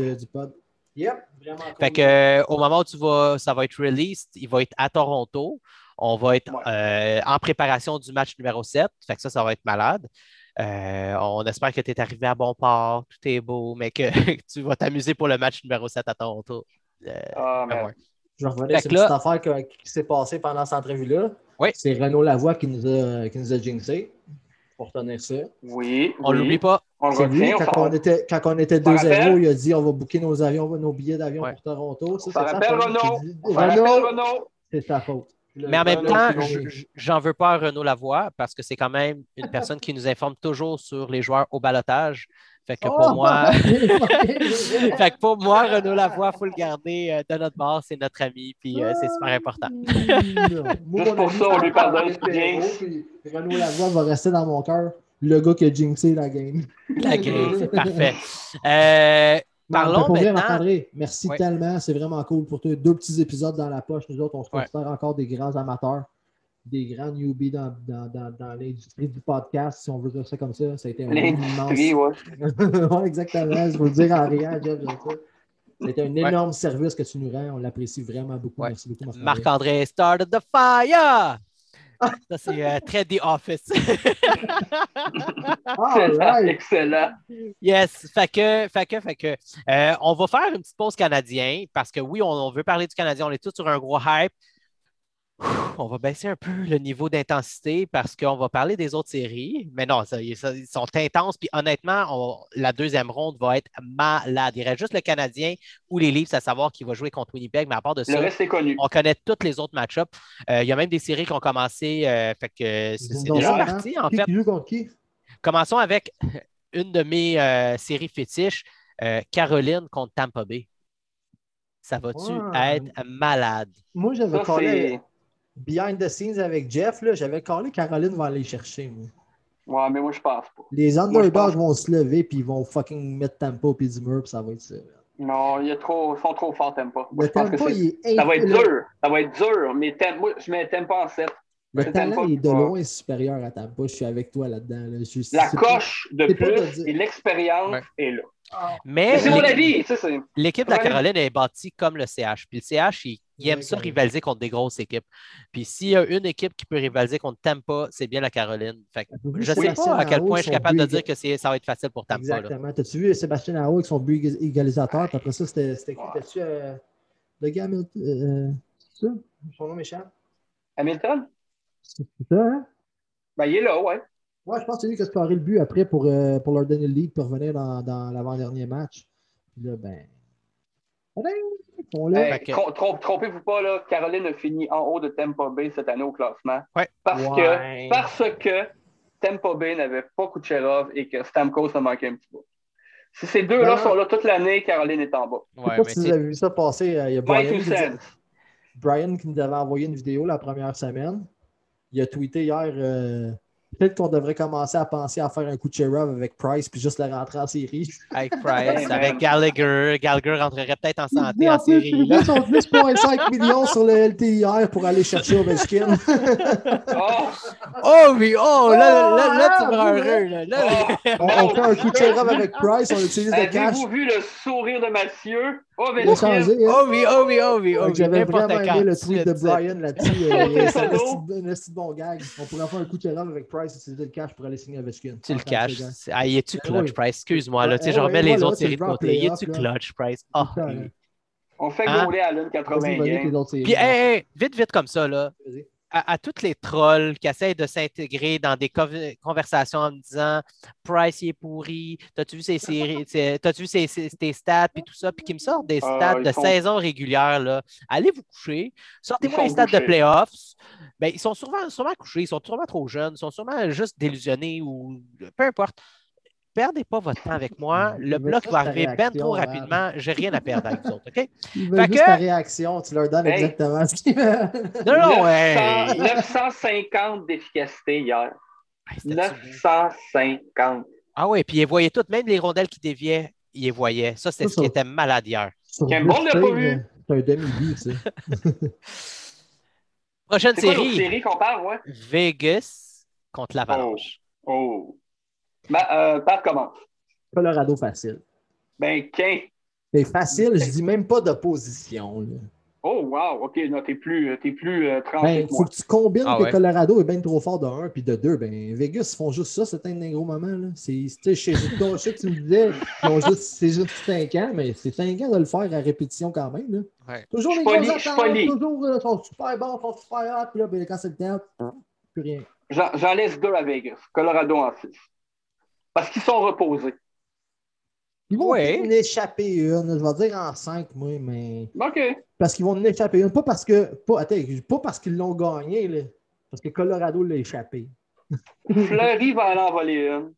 Yep, vraiment cool. Fait que, euh, au moment où tu vas, ça va être released, il va être à Toronto. On va être Ouais. euh, en préparation du match numéro 7. Fait que ça, ça va être malade. Euh, on espère que tu es arrivé à bon port, tout est beau, mais que tu vas t'amuser pour le match numéro 7 à Toronto. Euh, Ah, ouais. Je vais revenir Fait sur là- petite affaire que- qui s'est passée pendant cette entrevue-là. Oui. C'est Renaud Lavoie qui nous a, qui nous a jinxé. Pour retenir ça. Oui, On oui. l'oublie pas. On le lui, on quand on était, quand on était s'en 2-0, rappelle? il a dit on va booker nos avions, nos billets d'avion Ouais. pour Toronto. Ça, rappelle, Renaud? c'est ta faute. Mais en même temps, j'en veux pas à Renaud Lavoie parce que c'est quand même une personne qui nous informe toujours sur les joueurs au balotage. Fait que pour Oh! moi, fait que pour moi, Renaud Lavoie, il faut le garder euh, de notre bord, c'est notre ami, puis euh, c'est super important. Juste pour ça, on lui c'est pardonne Renaud Lavoie va rester dans mon cœur Le gars qui a jinxé la game. La game, c'est parfait. Euh, Parlons Non, maintenant- merci Ouais. tellement. C'est vraiment cool pour toi. Deux petits épisodes dans la poche. Nous autres, on se Ouais. considère encore des grands amateurs, des grands newbies dans, dans, dans, dans l'industrie du podcast, si on veut dire ça comme ça. Ça a été un L'industrie, immense... ouais. ouais, exactement. Je veux le dire en riant, Jeff. C'était un Ouais. énorme service que tu nous rends. On l'apprécie vraiment beaucoup. Ouais. Merci beaucoup, Marc-André. Marc-André started the fire! Ça, c'est euh, très The Office. All right. Excellent. yes. Fait que, fait que, fait que. euh, on va faire une petite pause Canadien parce que oui, on, on veut parler du Canadien. On est tous sur un gros hype. On va baisser un peu le niveau d'intensité parce qu'on va parler des autres séries. Mais non, ça, ils, ça, sont intenses. Puis honnêtement, on- la deuxième ronde va être malade. Il reste juste le Canadien ou les Leafs à savoir qui va jouer contre Winnipeg. Mais à part de Le ça, reste est connu. on connaît tous les autres match-ups. Euh, il y a même des séries qui ont commencé. euh, fait que c'est déjà hein, parti, en qui fait. qui joue contre qui? Commençons avec une de mes euh, séries fétiches, euh, Caroline contre Tampa Bay. Ça va-tu Ouais. être malade? Moi, j'avais Ça, collé. Behind the scenes avec Jeff. J'avais collé Caroline va aller chercher. moi. Ouais, mais moi, je pense pas. Les underdogs vont se lever puis ils vont fucking mettre au pied du mur puis ça va être ça. Non, il y a trop... ils sont trop forts. Moi, Le je pense que est ça va être dur. Ça va être dur. Mais Tem- moi, je mets Tempa en 7. Le talent Tampa est de loin supérieur à Tampa. Je suis avec toi là-dedans. là. Je suis- La coche de c'est pas de plus et l'expérience Ouais. est là. Mais Mais c'est mon l'équipe- avis. l'équipe de la. Caroline est bâtie comme le CH. Puis le CH, il, il aime ça rivaliser contre des grosses équipes. Puis s'il y a une équipe qui peut rivaliser contre Tampa, c'est bien la Caroline. Fait que Avez-vous je ne sais pas à quel point je suis capable de dire que c'est- ça va être facile pour Tampa. Exactement. T'as-tu vu Sébastien Aho avec son but ég- égalisateur? Puis après ça, c'était qui? T'as-tu euh, le gars Hamilton? euh, c'est ça? Son nom m'échappe. Hamilton? C'est ça, hein? Ben, il est là, ouais. Ouais, je pense que c'est lui qui a scoré le but après pour, euh, pour leur donner le lead pour revenir dans, dans l'avant-dernier match. Puis là, ben. Hey, trom- Trompez-vous pas, là, Caroline a fini en haut de Tampa Bay cette année au classement. Ouais. Parce, Ouais. que, parce que Tampa Bay n'avait pas Kucherov et que Stamkos a manqué un petit peu. Si ces deux-là Ben, sont là toute l'année, Caroline est en bas. Je sais pas mais si vous avez vu ça passer. euh, Il y a Brian qui. Brian qui nous avait envoyé une vidéo la première semaine. Il a tweeté hier euh, peut-être qu'on devrait commencer à penser à faire un coup de Cherov avec Price puis juste le rentrer en série. avec Price, avec. Gallagher. Gallagher rentrerait peut-être en santé en série. il là. met son 10,5 millions sur le LTIR pour aller chercher Ovechkin. Oh! Oh oui, oh, là, là, là, là, tu me Ah, rends oui, heureux. Là, là. Oh! on, on fait un coup de Cherov avec Price, on utilise le cash. Avez-vous vu le sourire de Mathieu? Oh, Il a changé. hein. Oh oui, oh oui, oh oui, oh Donc, oui. J'avais vraiment aimé le tu tweet le de. Brian là-dessus. euh, C'est un de bon gag. On pourrait faire un coup de Cherov avec Price, utiliser le cash pour aller signer Ovechkin. Tu le Ah, caches. Ah, il est-tu Ben clutch, oui. Price? Excuse-moi, là. Tu sais, je ouais, remets les autres tu séries le de côté. Il est-tu play-off, là. clutch, Price? Ah. On fait Hein? gauler Allen 80 Vas-y, vas-y, games. tes autres séries. Puis, hey, hey, vite, vite comme ça, là. À, à tous les trolls qui essayent de s'intégrer dans des conv- conversations en me disant Price il est pourri, t'as-tu vu ses séries, c'est- t'as-tu vu ses, ses- tes stats, puis tout ça, puis qui me sortent des Ah, stats de sont- saison régulière, là. Allez vous coucher, sortez-moi les stats de playoffs. Ben, ils sont sûrement, sûrement couchés, ils sont sûrement trop jeunes, ils sont sûrement juste délusionnés ou peu importe. Perdez pas votre temps avec moi. Le bloc va arriver bien trop réaction, rapidement. J'ai rien à perdre avec vous autres, OK? Fait juste que- ta réaction, tu leur donnes Hey. exactement ce qu'ils veulent. Non, non, 900 ouais. 950 d'efficacité hier. Hey, c'était-tu beau? 950. Ah oui, puis ils voyaient toutes, même les rondelles qui déviaient, ils les voyaient. Ça, c'est Ça, ce qui était malade hier. L'a pas vu? Save, C'est un demi-but, ça. Prochaine C'est quoi série, série qu'on parle, ouais? Vegas contre l'Avalanche. Oh. Ma- euh, commence. Colorado facile. Ben, Quin. C'est facile, je dis même pas d'opposition. là. Oh, wow. OK, non, t'es plus, euh, t'es plus euh, Ben, faut que tu combines Ah que ouais. Colorado est bien trop fort de 1 puis de 2. Ben, Vegas, ils font juste ça, c'est un des gros moments. Là. C'est, tu sais, je sais je sais que tu me disais, ils ont juste- c'est juste 5 ans, mais c'est 5 ans de le faire à répétition quand même. Là. Ouais. Toujours Je les suis grosses poli, je suis attentes, poli. toujours, euh, sont super bons, sont super hot, puis là, ben, quand c'est le temps, plus rien. J'en j'en laisse deux à Vegas. Colorado en 6. Parce qu'ils sont reposés. Ils vont Ouais. en échapper une, je vais dire en 5, moi, mais. OK. Parce qu'ils vont en échapper une. Pas parce que. Pas, attends, pas parce qu'ils l'ont gagné, là. Parce que Colorado l'a échappé. Fleury va aller en voler une.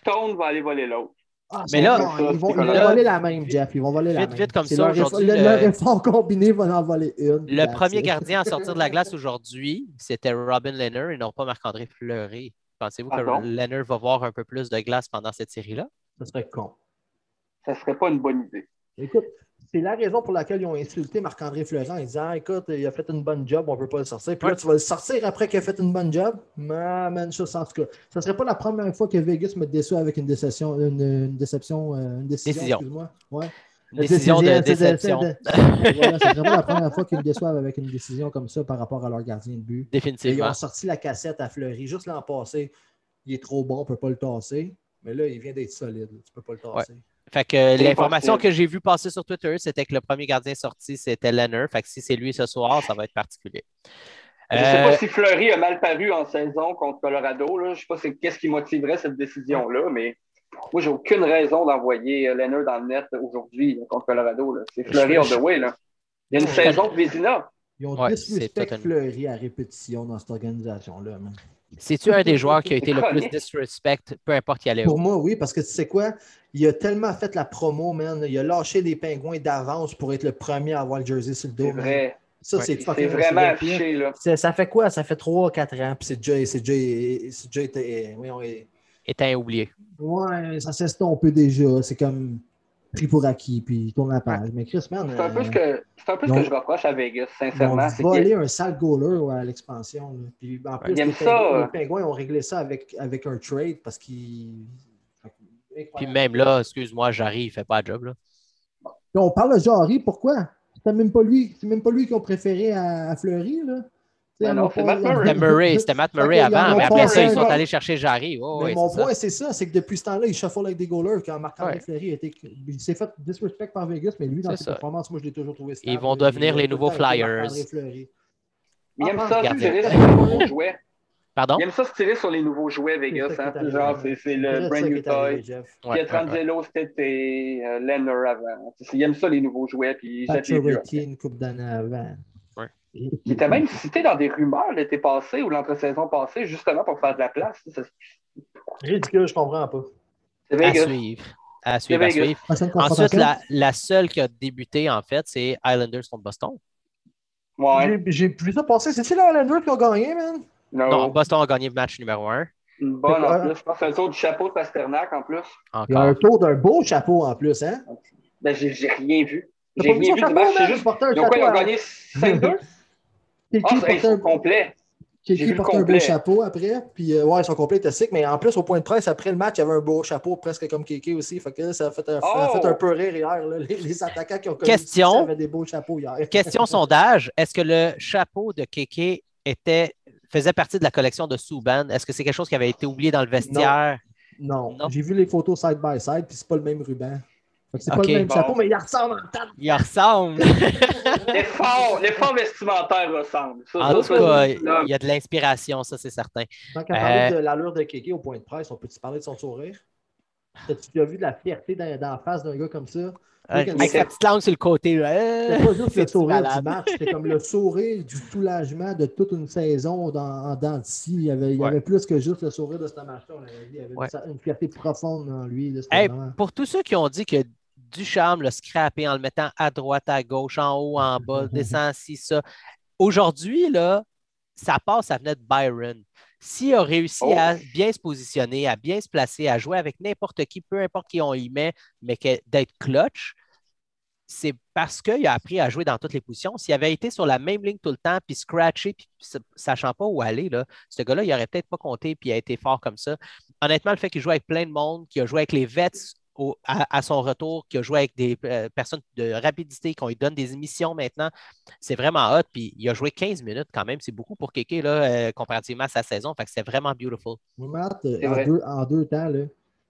Stone va aller voler l'autre. Ah, Mais là- ils vont, ils vont Là- voler la même, Jeff. Ils vont voler la Vite, même. vite comme ça, leur effort- aujourd'hui, le- le- Leur effort combiné va en voler une. Le premier gardien à sortir de la glace aujourd'hui, c'était Robin Lehner et non pas Marc-André Fleury. Pensez-vous que Leonard va voir un peu plus de glace pendant cette série-là? Ça serait con. Ça serait pas une bonne idée. Écoute, c'est la raison pour laquelle ils ont insulté Marc-André Florent en disant Ah, écoute, il a fait une bonne job, on ne peut pas le sortir. Puis là, Ouais. tu vas le sortir après qu'il a fait une bonne job? Ah, man, ça, en tout cas. Ça serait pas la première fois que Vegas me déçoit avec une déception, une, une déception, euh, une décision, Décision. excuse-moi. Ouais. Une décision de déception. c'est- c'est- voilà, c'est vraiment la première fois qu'ils me déçoivent avec une décision comme ça par rapport à leur gardien de but. Et ils Définitivement. ont sorti la cassette à Fleury juste l'an passé. Il est trop bon, on ne peut pas le tasser. Mais là, il vient d'être solide. Tu ne peux pas le tasser. Fait que euh, l'information que j'ai vue passer sur Twitter, c'était que le premier gardien sorti, c'était Leonard. Fait que si c'est lui ce soir, ça va être particulier. Je sais Euh, pas si Fleury a mal paru en saison contre Colorado. Là. Je sais pas c'est- qu'est-ce qui motiverait cette décision-là, mais moi, j'ai aucune raison d'envoyer euh, Leonard dans le net aujourd'hui là, contre Colorado. C'est Fleury all the way. Là. Il y a une saison de Vézina. Ils ont Ouais, c'est disrespect Fleury à répétition dans cette organisation-là. man. C'est-tu un des joueurs qui a été le plus disrespect, peu importe qui allait Pour moi, oui, parce que tu sais quoi? Il a tellement fait la promo, man. Il a lâché les pingouins d'avance pour être le premier à avoir le jersey sur le dos. C'est vrai. Ça, Ouais. c'est vraiment affiché. Là. Ça fait quoi? Ça fait 3-4 ans. Puis c'est déjà, c'est déjà, c'est déjà été. Était oublié. Ouais, ça s'estompe déjà. C'est comme pris pour acquis, puis il tourne la page. Mais Chris, man. C'est un peu euh, ce que, c'est un peu ce ils que ont- je reproche à Vegas, Ils ont sincèrement. c'est volé qu'il- un sale goaler à l'expansion. Puis en plus, Ils aiment les, ça, pingouins, euh. les Pingouins ont réglé ça avec, avec un trade parce qu'ils. Puis même là, excuse-moi, j'arrive, il fait pas le job. Là. Puis on parle de Jarry, pourquoi? C'est même pas lui, c'est même pas lui qu'ils ont préféré à, à Fleury, là. Point- Matt Murray. C'était Murray, c'était Matt Murray avant, mais après ça, ils sont allés chercher Jarry. Oh, Mais mon point, c'est ça, c'est que depuis ce temps-là, il shuffle avec des goalers quand Marc-André Ouais. Fleury a été. Il s'est fait disrespect par Vegas, mais lui, dans C'est ses ça. performances, moi, je l'ai toujours trouvé stable. Ils vont Il a devenir les nouveaux Flyers. Fleury. Il aime Ah, ça se tirer sur les nouveaux jouets. Pardon? Il aime ça se tirer sur les nouveaux jouets, C'est Vegas. Hein? Genre, c'est, c'est C'est le brand new toy. Cet été, euh, Leonard avant. Il aime ça, les nouveaux jouets, puis il jette les vieux. Pacioretty une coupe d'années avant. Il était même cité dans des rumeurs l'été passé ou l'entre-saison passée, justement pour faire de la place. Ridicule, je comprends pas. c'est À suivre. À suivre, à suivre. Ensuite, la, la seule qui a débuté, en fait, c'est Islanders contre Boston. Ouais. J'ai- J'ai vu ça passer. C'est-tu les Islanders qui ont gagné, man? Non. Non, Boston a gagné le match numéro un. Une bonne en Ouais. plus. Je pense que c'est le tour du chapeau de Pasternak en plus. Il y a un Encore. tour d'un beau chapeau en plus, hein? Ben, j'ai, j'ai rien vu. J'ai rien son vu du chapeau, match. juste. un quoi, ils ont gagné 5-2? Kiki Ah, c'est- ils portait sont un- complets. Le portait un beau chapeau après. Puis, euh, ouais, son complet était sick. Mais en plus, au point de presse, après le match, il y avait un beau chapeau presque comme Kiki aussi. Fait que là, ça a fait un, ça a Oh! fait un peu rire hier. là. Les, les attaquants qui ont connu Question. avaient des beaux chapeaux hier. Question sondage. Est-ce que le chapeau de Keke était, faisait partie de la collection de Souban? Est-ce que c'est quelque chose qui avait été oublié dans le vestiaire? Non. Non. J'ai vu les photos side by side, puis c'est pas le même ruban. C'est Ok, pas le même bon. chapeau, mais il ressemble en tête. Il ressemble. L'effort, l'effort vestimentaire ressemble. Ça, En ça, tout cas, il y a de l'inspiration, ça, c'est certain. Tant qu'à parler Euh, de l'allure de Kéké au point de presse, on peut-tu parler de son sourire? T'as-tu déjà vu de la fierté dans, dans la face d'un gars comme ça? Avec comme avec ça. sa petite langue sur le côté. là. C'était pas juste le C'est sourire du match, c'était comme le sourire du soulagement de toute une saison dans, en dents de scie. Il y avait, il y Ouais. avait plus que juste le sourire de ce match-là. on avait dit. Il y avait Ouais. une, une fierté profonde en lui. Hey, pour tous ceux qui ont dit que Ducharme l'a scrappé en le mettant à droite, à gauche, en haut, en bas, descend, ci, ça. Aujourd'hui, là, ça passe, ça venait de Byron. S'il a réussi Oh. à bien se positionner, à bien se placer, à jouer avec n'importe qui, peu importe qui on y met, mais que- d'être clutch, c'est parce qu'il a appris à jouer dans toutes les positions. S'il avait été sur la même ligne tout le temps, puis scratché, puis sachant pas où aller, là, ce gars-là, il n'aurait peut-être pas compté, puis il a été fort comme ça. Honnêtement, le fait qu'il joue avec plein de monde, qu'il a joué avec les vets au- à, à son retour, qu'il a joué avec des euh, personnes de rapidité, qu'on lui donne des émissions maintenant, c'est vraiment hot. Puis il a joué 15 minutes quand même, c'est beaucoup pour Kéké, là, euh, comparativement à sa saison. Fait que c'est vraiment beautiful. Moi, Matt, euh, en vrai. deux, en deux temps, là,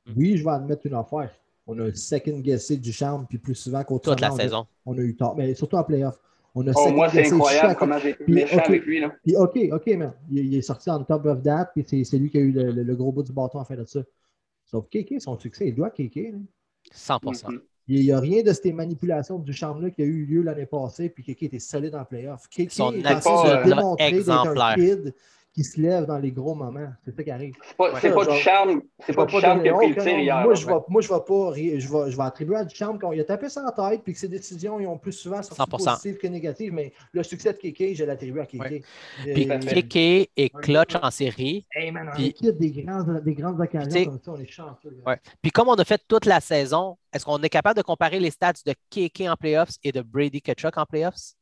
Mm. oui, je vais admettre une affaire. On a second guessé du charme, puis plus souvent qu'autrement. Toute la on a- saison. On a eu tort, mais surtout en playoff. On a oh, moi, c'est incroyable chaque- comment j'ai été Puis, méchant avec lui. Là. Puis OK, OK, man. Il, il est sorti en top of that, puis c'est, c'est lui qui a eu le, le- le gros bout du bâton en fin de ça. Sauf Kéké, son succès, il doit Kéké. là. 100 Mhm. Il n'y a rien de ces manipulations du charme-là qui a eu lieu l'année passée, puis Kéké était solide en playoff. Kéké Son est d'être un exemplaire. kid qui se lève dans les gros moments. C'est ça qui arrive. C'est pas, Ouais. pas Genre, du charme, c'est pas du charme qui a pris le tir non. hier. Moi, je vais, moi, je vais pas je vais, je vais attribuer à Duchamp qu'il a tapé sa tête puis que ses décisions ils ont plus souvent sorti 100%. positives que négatives, mais le succès de Kéké, je l'attribue à Kéké. Ouais. Euh, Puis Kéké est clutch en série. Hey man, on puis- équipe des, des grandes occasions sais, comme ça, on est chanceux. Ouais. Puis comme on a fait toute la saison, est-ce qu'on est capable de comparer les stats de Kéké en playoffs et de Brady Kachuk en playoffs?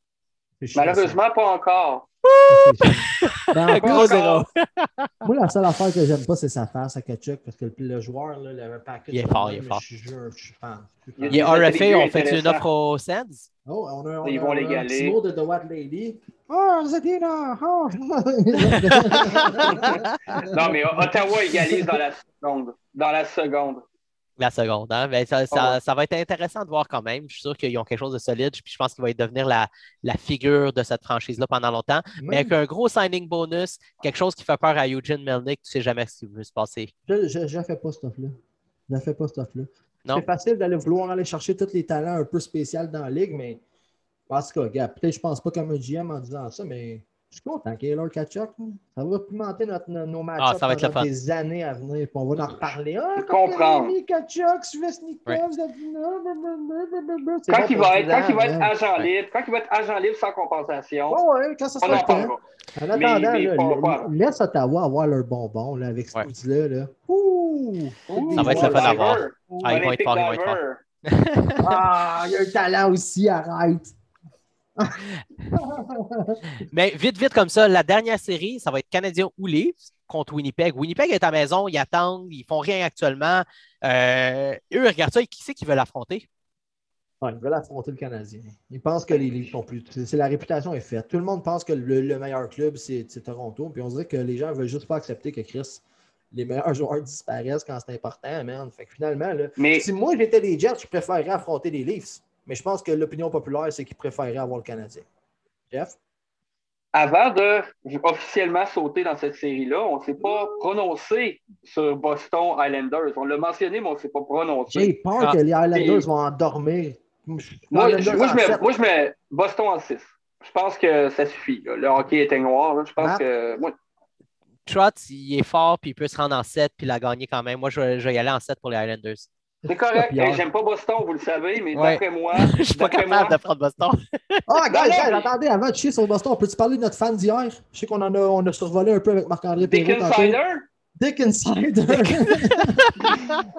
Malheureusement, pas encore. Ben, en Gros zéro. moi, la seule affaire que j'aime pas, c'est sa face à Kachuk parce que le, le joueur, là, le package. Il est fort, il est fort. Je, suis. Je suis Il fan. Il est RFA, on fait une offre aux Sands? Oh, on a, on Ils a- vont un l'égaler. petit mot de The What Lady. Oh, Zadina! Oh! Non, mais Ottawa égalise dans la seconde. Dans la seconde. La seconde, hein? Ben, ça, ça- ça va être intéressant de voir quand même. Je suis sûr qu'ils ont quelque chose de solide. Puis je pense qu'il va devenir la, la figure de cette franchise-là pendant longtemps. Mais avec un gros signing bonus, quelque chose qui fait peur à Eugene Melnick, tu sais jamais ce qui va se passer. Je je fais pas ce stuff-là. Je fais pas ce stuff-là. C'est facile d'aller vouloir aller chercher tous les talents un peu spéciaux dans la ligue, mais en tout cas, peut-être je pense pas comme un GM en disant ça, mais je suis content qu'il y ait Lord Kachuk. là. Ça va pimenter notre, nos- matchs Ah, ça va être le pendant fun. des années à venir. Puis on va en reparler. Ah, Je comprends. Kachuk, Svesnikov, Quand bon il va être, quand il va être man. agent Ouais. libre, quand il va être agent libre sans compensation, ouais, quand ça on sera en le temps. parlera. En Mais- attendant, mais là, pas- le- pas- laisse Ottawa avoir leur bonbon là, avec ce Ouais. coup-là. Là. Ouh! Ça va être le fun à voir. Ah, ils vont être forts, ils vont être Diver. Ah, il y a un talent aussi, arrête! Mais vite, vite comme ça, la dernière série, ça va être Canadien ou Leafs contre Winnipeg. Winnipeg est à la maison, ils attendent, ils font rien actuellement. Euh, eux, regarde ça, qui c'est qu'ils veulent affronter? Ouais, ils veulent affronter le Canadien. Ils pensent que les Leafs sont plus. C'est la réputation est faite. Tout le monde pense que le, le meilleur club, c'est c'est Toronto. Puis on dirait que les gens veulent juste pas accepter que Chris, les meilleurs joueurs disparaissent quand c'est important, man. Fait que finalement, là, Mais si moi j'étais les Jets, je préférerais affronter les Leafs. Mais je pense que l'opinion populaire, c'est qu'ils préféreraient avoir le Canadien. Jeff? avant de officiellement sauter dans cette série-là, on ne s'est pas prononcé sur Boston Islanders. On l'a mentionné, mais on ne s'est pas J'ai prononcé. peur Ah. que les Islanders Et- vont endormir. Moi, Islanders je, moi, je en mets, sept. moi, je mets Boston en 6. Je pense que ça suffit. là. Le hockey était noir. là. Je pense que. Moi, Trotz, il est fort, puis il peut se rendre en 7, puis la gagner quand même. Moi, je vais, je vais y aller en 7 pour les Highlanders. C'est correct. Hey, J'aime pas Boston, vous le savez, mais Ouais. d'après moi. Je suis pas capable moi, de prendre Boston. Ah, mais- attendez, avant de chier sur Boston, on peut-tu parler de notre fan d'hier? Je sais qu'on en a, on a survolé un peu avec Marc-André Dick Perrault tantôt. Insider? Dick Insider.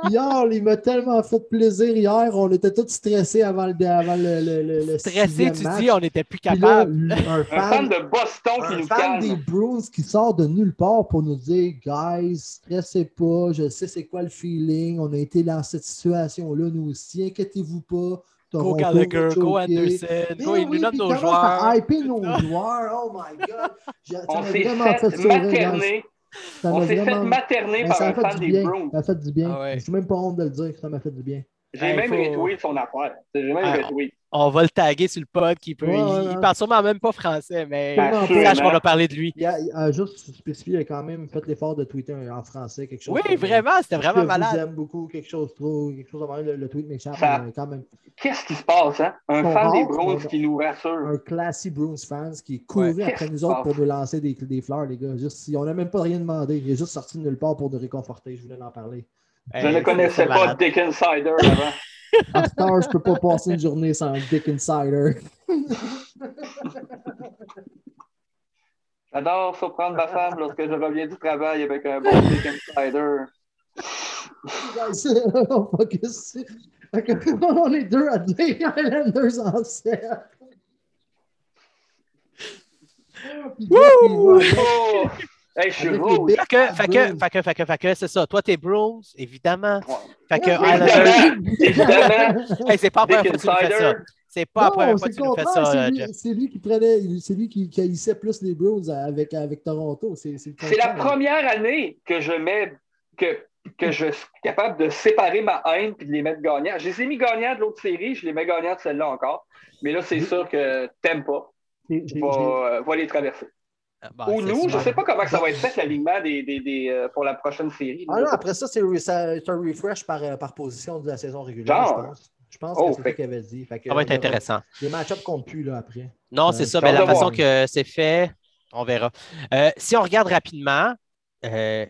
hier, il m'a tellement fait plaisir hier. On était tous stressés avant le, avant le, le, le, le Stressé, sixième tu match. dis, on n'était plus Puis là, capable. un Un fan fan, de Boston qui un nous fan des. Bruins qui sort de nulle part pour nous dire Guys, stressez pas, je sais c'est quoi le feeling. On a été dans cette situation-là, nous aussi. Inquiétez-vous pas. Go Gallagher, go. Anderson, Mais go, il oui, nous puis nos joueurs. hyper nos joueurs? Oh my God. J'ai- ça On m'a s'est vraiment fait, fait materner. Ça On m'a s'est fait materner par ça un fan du des bien. Bruins. Ça a fait du bien. Ah ouais. Je suis même pas honte de le dire. Ça m'a fait du bien. J'ai même faut- retweet son affaire. J'ai même Ah, retweet. On va le taguer sur le pod. Qui peut, Ouais, il, ouais, il ouais. parle sûrement même pas français, mais il sache qu'on a parlé de lui. Il a, il a juste spécifié, il a quand même fait l'effort de tweeter en français quelque chose. Oui, comme, vraiment, c'était euh, vraiment malade. aime beaucoup, quelque chose trop, quelque chose même. Le, le tweet m'échappe, Ça- quand même. Qu'est-ce qui se passe, hein? Un fan des Bruins qui nous rassure. Un classy Bruins fans qui est couru Ouais. après nous autres pour nous lancer des, des fleurs, les gars. Juste, on n'a même pas rien demandé. Il est juste sorti de nulle part pour nous réconforter. Je voulais en parler. Je Hey, ne connaissais c'est pas malade. Dick Insider avant. À cette heure, je peux pas passer une journée sans Dick Insider. J'adore surprendre ma femme lorsque je reviens du travail avec un bon Dick Insider. On focus. On est deux à dire Islanders en 7. Wouh! Hey, je suis rouge. Fait que, fait que, fait que, fait que, fait que, c'est ça. Toi, t'es Bruins, évidemment. Ouais. Fait que, Ouais, Islanders- Évidemment, Hey, c'est pas la première Dick fois que tu fais ça. C'est pas la Non, première fois c'est que tu fais ça, c'est euh, lui- Jeff. C'est lui qui prenait, c'est lui qui, haïssait plus les Bruins avec, avec Toronto. C'est la première année que je mets que, que je suis capable de séparer ma haine et de les mettre gagnants. Je les ai mis gagnants de l'autre série, je les mets gagnants de celle-là encore. Mais là, c'est sûr que t'aimes pas. Va, euh, va les traverser. Bon, Ou c'est nous, je super. sais pas comment que ça va être fait l'alignement des, des, des, euh, pour la prochaine série. Ah non, après ça, c'est un refresh par, euh, par position de la saison régulière, Genre. je pense. Je pense Oh, que c'est fait- ça qu'il avait dit. Fait que Ça va être aura- intéressant. Les match-ups comptent plus là, après. Non, Euh, c'est ça. Mais la façon voir. que c'est fait, On verra. Euh, si on regarde rapidement, euh,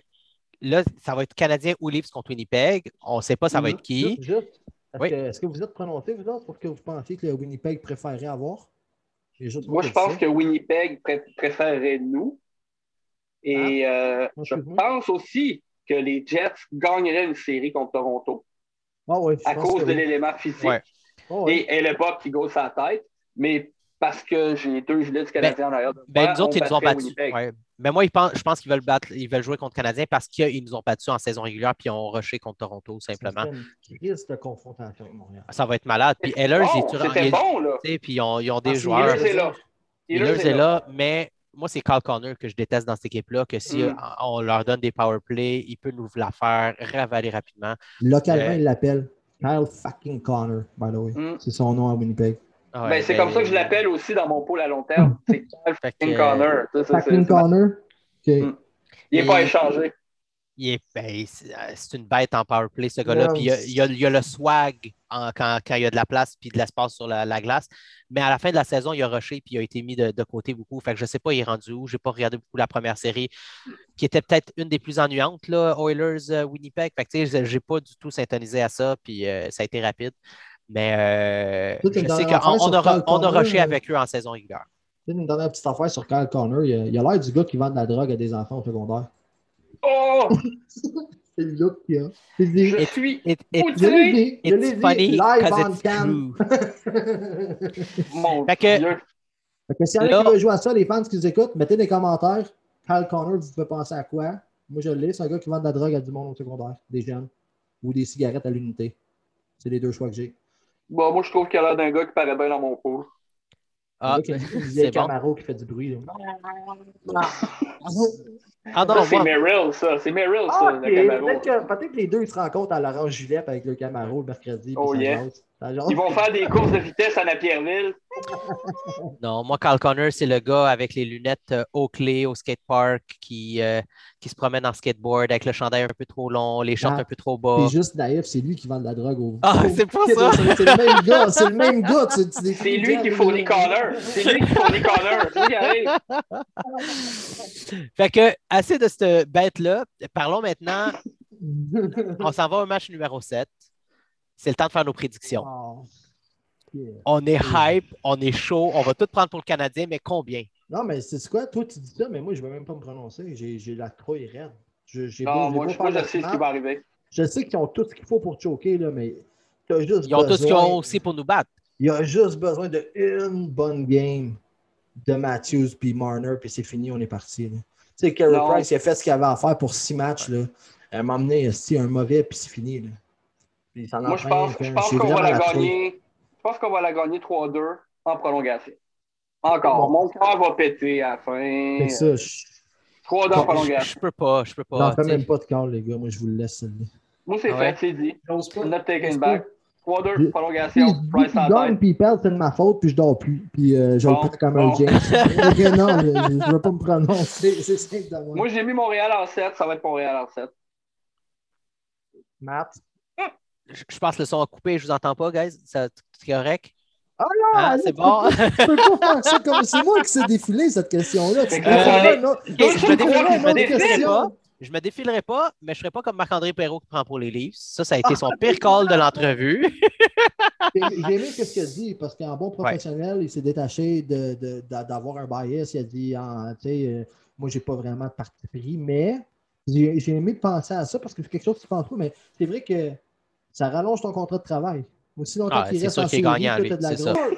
là, ça va être Canadien ou Leafs contre Winnipeg. On ne sait pas ça va être qui. Juste, juste, est-ce Oui. que, est-ce que vous êtes prononcé, vous autres, pour que vous pensiez que le Winnipeg préférait avoir? Moi, je pense ça. que Winnipeg pré- préférerait nous. Et euh, Moi, je pense aussi que les Jets gagneraient une série contre Toronto Ah à cause de oui. l'élément physique Ouais. Ah ouais. et, et le pop qui gosse sa tête. Mais parce que j'ai deux gilets du Canadien en arrière de Ben, moi, nous autres, ils nous ont battus. Ouais. Mais moi, ils pensent- je pense qu'ils veulent battre, ils veulent jouer contre le Canadien parce qu'ils nous ont battus en saison régulière puis ils ont rushé contre Toronto, simplement. une de confrontation avec Montréal. Ça va être malade. Puis Ehlers, Bon, il est bon, là. puis ils ont, ils ont des Ah, joueurs. Ehlers est là. Ehlers est là, mais moi, c'est Carl Connor que je déteste dans cette équipe-là, que si Mm. on leur donne des power play, il peut nous la faire ravaler rapidement. Localement, Euh, il l'appelle Kyle fucking Connor, by the way. Mm. C'est son nom à Winnipeg. Ah ouais, Ben, c'est ben, comme ça que je l'appelle aussi dans mon pôle à long terme. C'est fucking euh, Connor. C'est- Connor? OK. Mm. Il n'est pas échangé. il est- ben, c'est euh, c'est une bête en power play, ce gars-là. Puis il y a, c'est- il y a- il y a le swag en- quand, quand il y a de la place puis de l'espace sur la, la glace. Mais à la fin de la saison, il a rushé puis il a été mis de, de côté beaucoup. Fait que je ne sais pas, il est rendu où. Je n'ai pas regardé beaucoup la première série, qui était peut-être une des plus ennuyantes, là, Oilers euh, Winnipeg. Fait que je n'ai pas du tout syntonisé à ça, puis euh, ça a été rapide. Mais euh, je sais qu'on a, on a rushé euh, avec eux en saison régulière. Tu sais, Une dernière petite affaire sur Kyle Connor. Il a il a l'air du gars qui vend de la drogue à des enfants au secondaire. Oh! C'est le look qu'il a. Et- suis It- Je it- l'ai dit, je l'ai it's funny live because on it's cam. true. mon Fait que- Dieu. Fait que s'il y en a qui jouer à ça, les fans qui nous écoutent, mettez des commentaires. Kyle Connor, vous pouvez penser à quoi? Moi, je l'ai. C'est un gars qui vend de la drogue à du monde au secondaire, des jeunes, ou des cigarettes à l'unité. C'est les deux choix que j'ai. Bon, moi, je trouve qu'il a l'air d'un gars qui paraît bien dans mon pôle. Ah, c'est bon. Camaro qui fait du bruit. là. Ah non, Ça, c'est moi- Merrill, ça. C'est Merrill, ça, Ah, le ok. Camaro. Peut-être que, peut-être que les deux ils se rencontrent à l'Orange Julep avec le Camaro le mercredi. Oh, yeah. Ils vont faire des courses de vitesse à Napierville. Non, moi, Carl Connor, c'est le gars avec les lunettes euh, Oakley au skatepark qui, euh, qui se promène en skateboard avec le chandail un peu trop long, les shorts Ah, un peu trop bas. C'est juste naïf, c'est lui qui vend de la drogue au. Ah, au- c'est pas ça. c'est le même gars, c'est le même gars. tu- tu décris C'est lui bien qui fournit Connor. C'est lui qui fournit Connor. C'est lui qui arrive. Fait que, assez de cette bête-là. Parlons maintenant. On s'en va au match numéro 7. C'est le temps de faire nos prédictions. Oh, yeah. On est hype, on est chaud, on va tout prendre pour le Canadien, mais combien? Non, mais c'est quoi? Toi, tu dis ça, mais moi, je ne vais même pas me prononcer. J'ai la trouille raide. Je, beau- Non, moi, beau je, moi, je sais ce qui va arriver. Je sais qu'ils ont tout ce qu'il faut pour choquer, là, mais t'as juste Ils ont tout ce qu'ils ont aussi pour nous battre. Il y a juste besoin d'une bonne game de Matthews puis Marner, puis c'est fini, on est parti. là. Tu sais, Carey. Price, il a fait ce qu'il avait à faire pour six matchs. Là. Elle m'a amené esti, un mauvais, puis c'est fini. Là. Puis ça en Moi, je pense, je qu'on va la gagner. Je pense qu'on va la gagner 3-2 en prolongation. Encore. Bon. Mon cœur va péter à la fin. Que ça, je 3-2 en Je, prolongation. je peux pas, je peux pas. j'en fais même pas de call, les gars. Moi, je vous le laisse. celle-là. Moi, c'est Ah ouais? fait, c'est dit. Not taken back. Pas. 3-2 Puis- prolongation. Puis, Price en gagne, puis il perd, c'est de ma faute, puis je dors plus. Puis euh, je Bon, le prends comme bon. un James. Ok, non, je ne veux pas me prononcer. C'est simple de moi. Moi, j'ai mis Montréal en 7. Ça va être Montréal en 7. Matt? Je, je pense que le son a coupé, je vous entends pas, guys. Ça- C'est correct? Ah non, Ah, c'est bon. Tu peux pas faire ça comme. C'est moi qui s'est défilé cette question-là. Tu Fait peux euh, une autre- je je me pas. Je me défilerai pas, mais je serai pas comme Marc-André Perrault qui prend pour les livres. Ça, ça a été son pire call de l'entrevue. J'ai aimé ce qu'il a dit parce qu'en bon professionnel, il s'est détaché d'avoir un bias. Il a dit ah, tu sais, euh, Moi, j'ai pas vraiment de parti pris, mais j'ai aimé penser à ça parce que c'est quelque chose que tu penses pas, mais c'est vrai que ça rallonge ton contrat de travail. Aussi longtemps Ah, qu'il reste en lui, t'as de la c'est ça. grosse.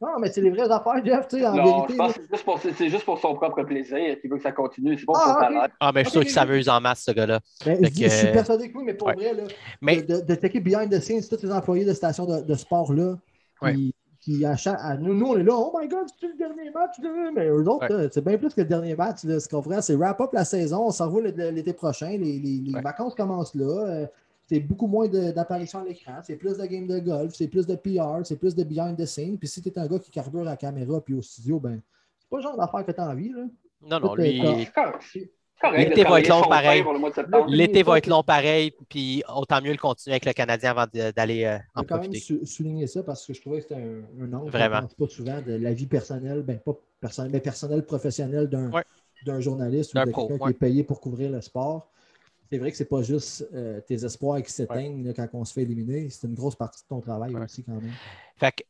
Non, mais c'est les vraies affaires, Jeff, tu sais, en Non, vérité. je pense que c'est juste pour- c'est juste pour son propre plaisir qu'il veut que ça continue. C'est pas pour Ah, son ok. talent. Ah, mais je suis sûr qu'il s'amuse en masse, ce gars-là. Ben, je, que, je suis persuadé que oui, mais pour ouais. vrai, là, Mais de, de, de checker behind the scenes, tous les employés de stations de, de sport-là, Ouais. qui, qui à chaque- à- nous, nous, on est là, oh my god, c'est le dernier match, là? mais eux autres, Ouais. c'est bien plus que le dernier match, là, ce qu'on ferait, c'est wrap up la saison, on s'en l'é- l'été prochain, les, les- les Ouais. vacances commencent là, euh, c'est beaucoup moins de- d'apparitions à l'écran, c'est plus de games de golf, c'est plus de PR, c'est plus de behind the scenes, puis si tu es un gars qui carbure à la caméra puis au studio, ben, c'est pas le genre d'affaire que tu as envie, là. non, non, lui, L'été va être long pareil. pain pour le mois de septembre. L'été va être long pareil, puis autant mieux le continuer avec le Canadien avant de- d'aller euh, Je en vais quand même profiter. sou- souligner ça parce que je trouvais que c'était un, un angle Vraiment. pense pas souvent de la vie personnelle, ben pas personnelle, mais personnelle, professionnelle d'un Ouais. journaliste ou D'un de quelqu'un ouais. qui est payé pour couvrir le sport. C'est vrai que c'est pas juste euh, tes espoirs qui s'éteignent quand on se fait éliminer, c'est une grosse partie de ton travail Ouais. aussi quand même. Fait que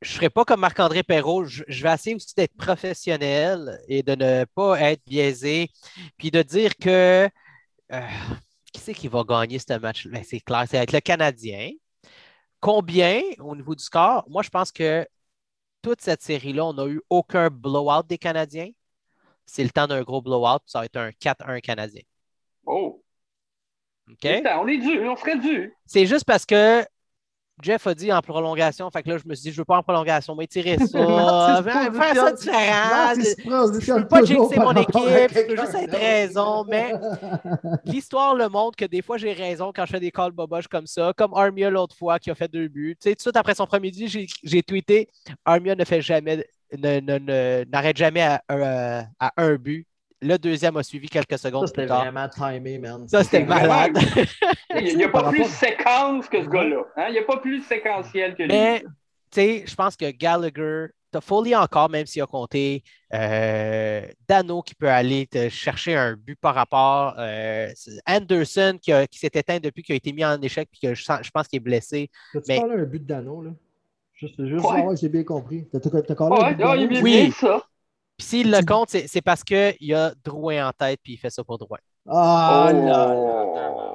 je ne serai pas comme Marc-André Perrault. Je, je vais essayer aussi d'être professionnel et de ne pas être biaisé. Puis de dire que euh, qui c'est qui va gagner ce match? Ben, c'est clair, c'est avec le Canadien. Combien au niveau du score? Moi, je pense que toute cette série-là, on n'a eu aucun blowout des Canadiens. C'est le temps d'un gros blowout. Ça va être un 4-1 Canadien. Oh, OK? Attends, on est dû, on serait dû. C'est juste parce que Jeff a dit en prolongation. Fait que là, je me suis dit, je ne veux pas en prolongation, mais tirer ça. Faire faire ça différent. Positionne Je peux pas jinxer mon équipe, je quelqu'un juste être raison, mais l'histoire le montre que des fois j'ai raison quand je fais des calls boboches comme ça, comme Armia l'autre fois qui a fait deux buts. Tu sais, tout de suite après son premier but, j'ai- j'ai tweeté Armia ne fait jamais, ne- ne- ne- n'arrête jamais à, à un but. Le deuxième a suivi quelques Ça, secondes c'était plus tard. vraiment timé, man. Ça, c'était malade. Il n'y a pas plus séquence que ce gars-là. hein? Il n'y a pas plus séquentiel que lui. Mais, tu sais, je pense que Gallagher, t'as Foley encore, même s'il a compté, euh, Dano qui peut aller te chercher un but par rapport, euh, Anderson qui, s'est éteint depuis qu'il a été mis en échec puis que je, sens- je pense qu'il est blessé. T'as-tu Mais- parlé un but de Dano, là? Juste, juste Ouais. savoir j'ai bien compris. T'as t'as- t'as parlé Ouais, un but de il est Dano? bien Oui. ça. Puis s'il le compte, c'est parce qu'il a Drouin en tête puis il fait ça pour Drouin. Ah Oh. là là!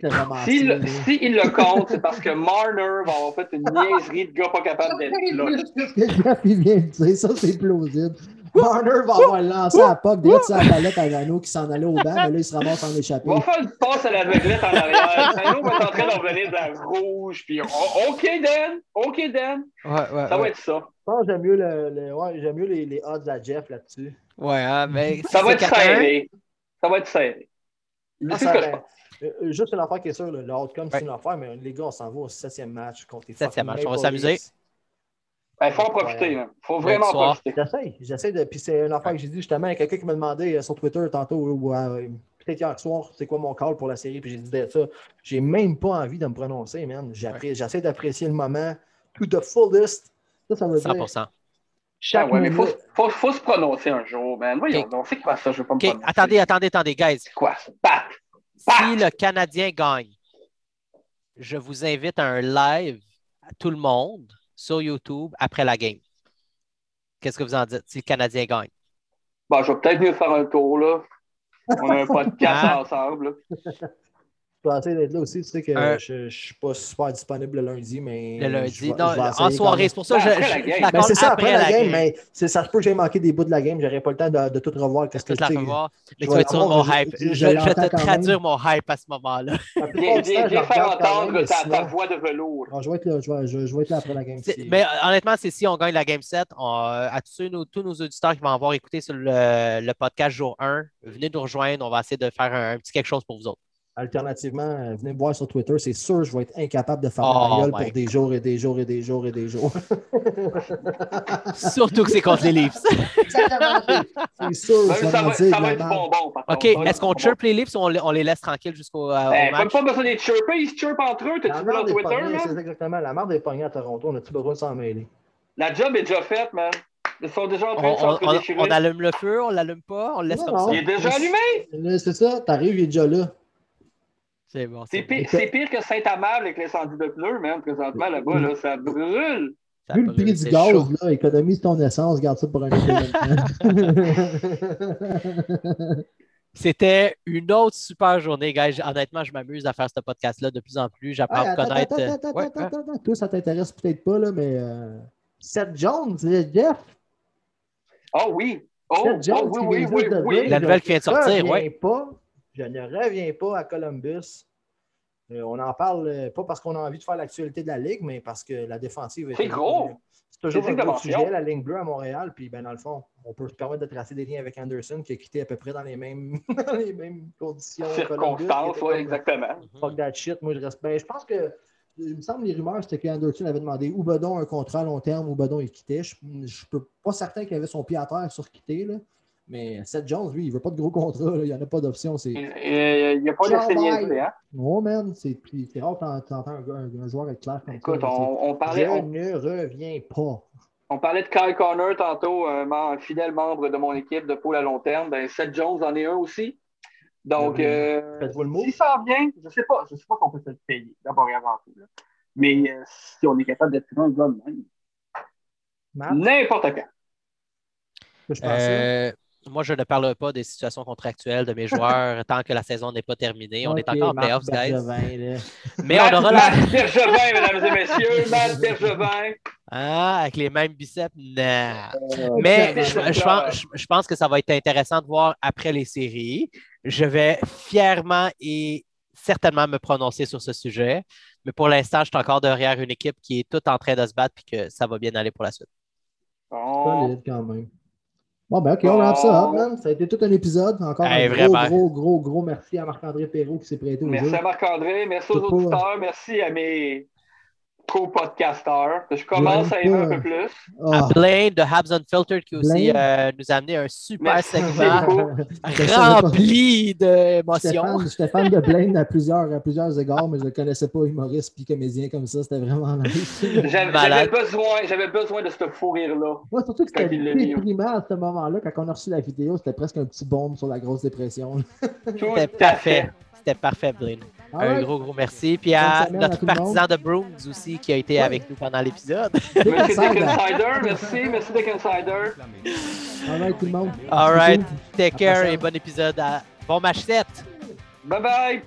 Le romancier, S'il là. si il le compte, c'est parce que Marner va avoir fait une niaiserie de gars pas capable d'être là. Il vient de dire? Ça, c'est plausible. Marner va avoir lancé la puck direct sur la palette à Dano qui s'en allait au banc, mais là, il se ramasse en échappé. Il va faire une passe à l'aveuglette en arrière. Sano va être en train d'en revenir de la rouge. Puis, OK, Dan. OK, Dan. Ouais, ouais. Ça va être ça. Je pense que j'aime mieux, le, le- ouais, j'aime mieux les, les odds à Jeff là-dessus. Ouais, hein, mais Ça va être 4-1, serré. Ça va être serré. Ah, ça, que pense. euh, juste une affaire qui est sûre, le outcome, c'est une affaire, mais les gars, on s'en va au septième match contre les Septième match, on va s'amuser. Il faut en profiter. Il faut vraiment en profiter. J'essaie, j'essaie de. Puis c'est une affaire que j'ai dit justement à quelqu'un qui m'a demandé euh, sur Twitter tantôt, ou euh, peut-être hier soir, c'est quoi mon call pour la série, puis j'ai dit ça. J'ai même pas envie de me prononcer, man. J'essaie d'apprécier le moment to the fullest. Ça, ça veut dire 100%. Ah ouais, mais il faut, faut, faut se prononcer un jour, man. Voyons, Ok. donc, c'est quoi ça? Je veux pas me OK, prononcer. attendez, attendez, attendez, guys. C'est quoi ça? Pat! Si le Canadien gagne, je vous invite à un live à tout le monde sur YouTube après la game. Qu'est-ce que vous en dites si le Canadien gagne? Bon, je vais peut-être mieux faire un tour, là. On a un podcast Ah. ensemble. là. Je vais essayer d'être là aussi. Tu sais que Euh, je ne suis pas super disponible le lundi, mais. Le lundi. vais- non, je vais en soirée. C'est pour ça que je, Ben, je, Ben, c'est ça, après, la game, game. mais c'est- ça se peut que j'ai manqué des bouts de la game. J'aurais pas le temps de, de tout revoir. Qu'est-ce que tu sais, revoir. Mais je tu vais vas être sur l'avoir, mon hype. je- vais te traduire mon hype à ce moment-là. Je viens la faire entendre ta, voix de velours. Non, je, vais être là, vais, vais après la game. Mais euh, honnêtement, c'est si on gagne la Game 7, on, euh, à tous, nos, tous nos auditeurs qui vont avoir écouté sur le, le podcast jour 1, venez nous rejoindre. On va essayer de faire un petit quelque chose pour vous autres. Alternativement, euh, venez me voir sur Twitter. C'est sûr, je vais être incapable de faire Oh ma gueule my pour des jours et des jours et des jours et des jours. Surtout que c'est contre les Leafs. Exactement, c'est- sûr. Ben, ça va, dire ça de va la être bonbon, par. OK, est-ce qu'on chirpe les Leafs ou on, les- on les laisse tranquilles jusqu'au euh, Ben, match? pas besoin d'être chirpés, ils se chirpent entre eux. La T'as-tu vu leur Twitter, c'est man? exactement. La merde est pognée à Toronto. On a-tu besoin de s'en mêler? La job est déjà faite, man. Ils sont déjà en On, train de on- on- on allume le feu, on l'allume pas, on le laisse Non, comme non. ça. Il est déjà allumé! C'est ça, t'arrives, il est déjà là. C'est bon. C'est pire, que Saint-Amable avec l'incendie de pneus, man. Présentement, là-bas, là, ça brûle. Ça Vu le brûle, prix du gaz, chaud. là, économise ton essence, garde ça pour un événement. C'était une autre super journée, guys. Honnêtement, je m'amuse à faire ce podcast-là de plus en plus. J'apprends à connaître. attends, euh, attends, ouais, attends, attends, attends. Toi, ça t'intéresse peut-être pas, là, mais euh, Seth Jones, Jeff? Oh oui! Oh, Seth Jones oh, oui, oui, oui, oui. La nouvelle qui vient de sortir, ouais. Pas, je ne reviens pas à Columbus. Euh, on en parle euh, pas parce qu'on a envie de faire l'actualité de la Ligue, mais parce que la défensive est C'est gros. C'est toujours un gros sujet, la ligne bleue à Montréal. Puis, ben, dans le fond, on peut se permettre de tracer des liens avec Anderson qui a quitté à peu près dans les mêmes, dans les mêmes conditions. Circonstances, oui, comme, exactement. Fuck that shit. Moi, je reste. Ben, je pense que. Il me semble les rumeurs, c'était qu'Anderson avait demandé ou Bedon un contrat à long terme ou Bedon il quittait. Je ne suis pas certain qu'il avait son pied à terre sur quitter. Là. Mais Seth Jones, lui, il veut pas de gros contrats. là. Il n'y en a pas d'option. C'est... Il n'y a pas de bye. hein? Oh, man, c'est, rare que t'en- t'entends un, un- un joueur être clair comme Écoute, ça. on, parlait, Je on, ne reviens pas. on parlait de Kyle Connor tantôt, un, fidèle membre de mon équipe de pôle à long terme. Ben, Seth Jones en est un aussi. Donc, euh, Faites-vous le mot. s'il s'en vient, je ne sais pas, je sais pas qu'on peut se le payer, d'abord et avant tout. là. Mais euh, si on est capable d'être un gars de même, n'importe quand. je. Euh, moi, je ne parle pas des situations contractuelles de mes joueurs tant que la saison n'est pas terminée. On est encore en playoffs, guys. Mais Matt, on aura la. Bergevin, mesdames et messieurs, Matt Bergevin. Ah, avec les mêmes biceps? Non. Euh, Mais je, pense, je- je pense que ça va être intéressant de voir après les séries. Je vais fièrement et certainement me prononcer sur ce sujet. Mais pour l'instant, je suis encore derrière une équipe qui est toute en train de se battre et que ça va bien aller pour la suite. Solide quand même. Bon, ben, OK, on wrap ça up, man. Ça a été tout un épisode. Encore Hey, un gros, vraiment. gros, gros, gros merci à Marc-André Perrault qui s'est prêté au Merci jeu. à Marc-André, merci aux auditeurs, merci à mes co-podcasteurs, que je commence Ouais, à aimer un peu plus. Ah, À Blaine de Habs Unfiltered qui aussi euh, nous a amené un super Merci segment rempli d'émotions. j'étais fan de Blaine à plusieurs, à plusieurs égards, mais je ne connaissais pas humoriste puis comédien comme ça. C'était vraiment nice. J'avais besoin, j'avais besoin de ce fou rire-là. Moi, surtout que c'était déprimant à ce moment-là. Quand on a reçu la vidéo, c'était presque un petit bombe sur la grosse dépression. Tout C'était parfait. fait. C'était parfait, Blaine. Un Alright. gros, gros merci. Puis à notre partisan de Brooms aussi qui a été Ouais. avec nous pendant l'épisode. Merci Dick Insider. Merci, merci Dick Insider. Alright, tout le monde. All right. Take care et bon épisode. À... Bon match 7. Bye bye! Bye.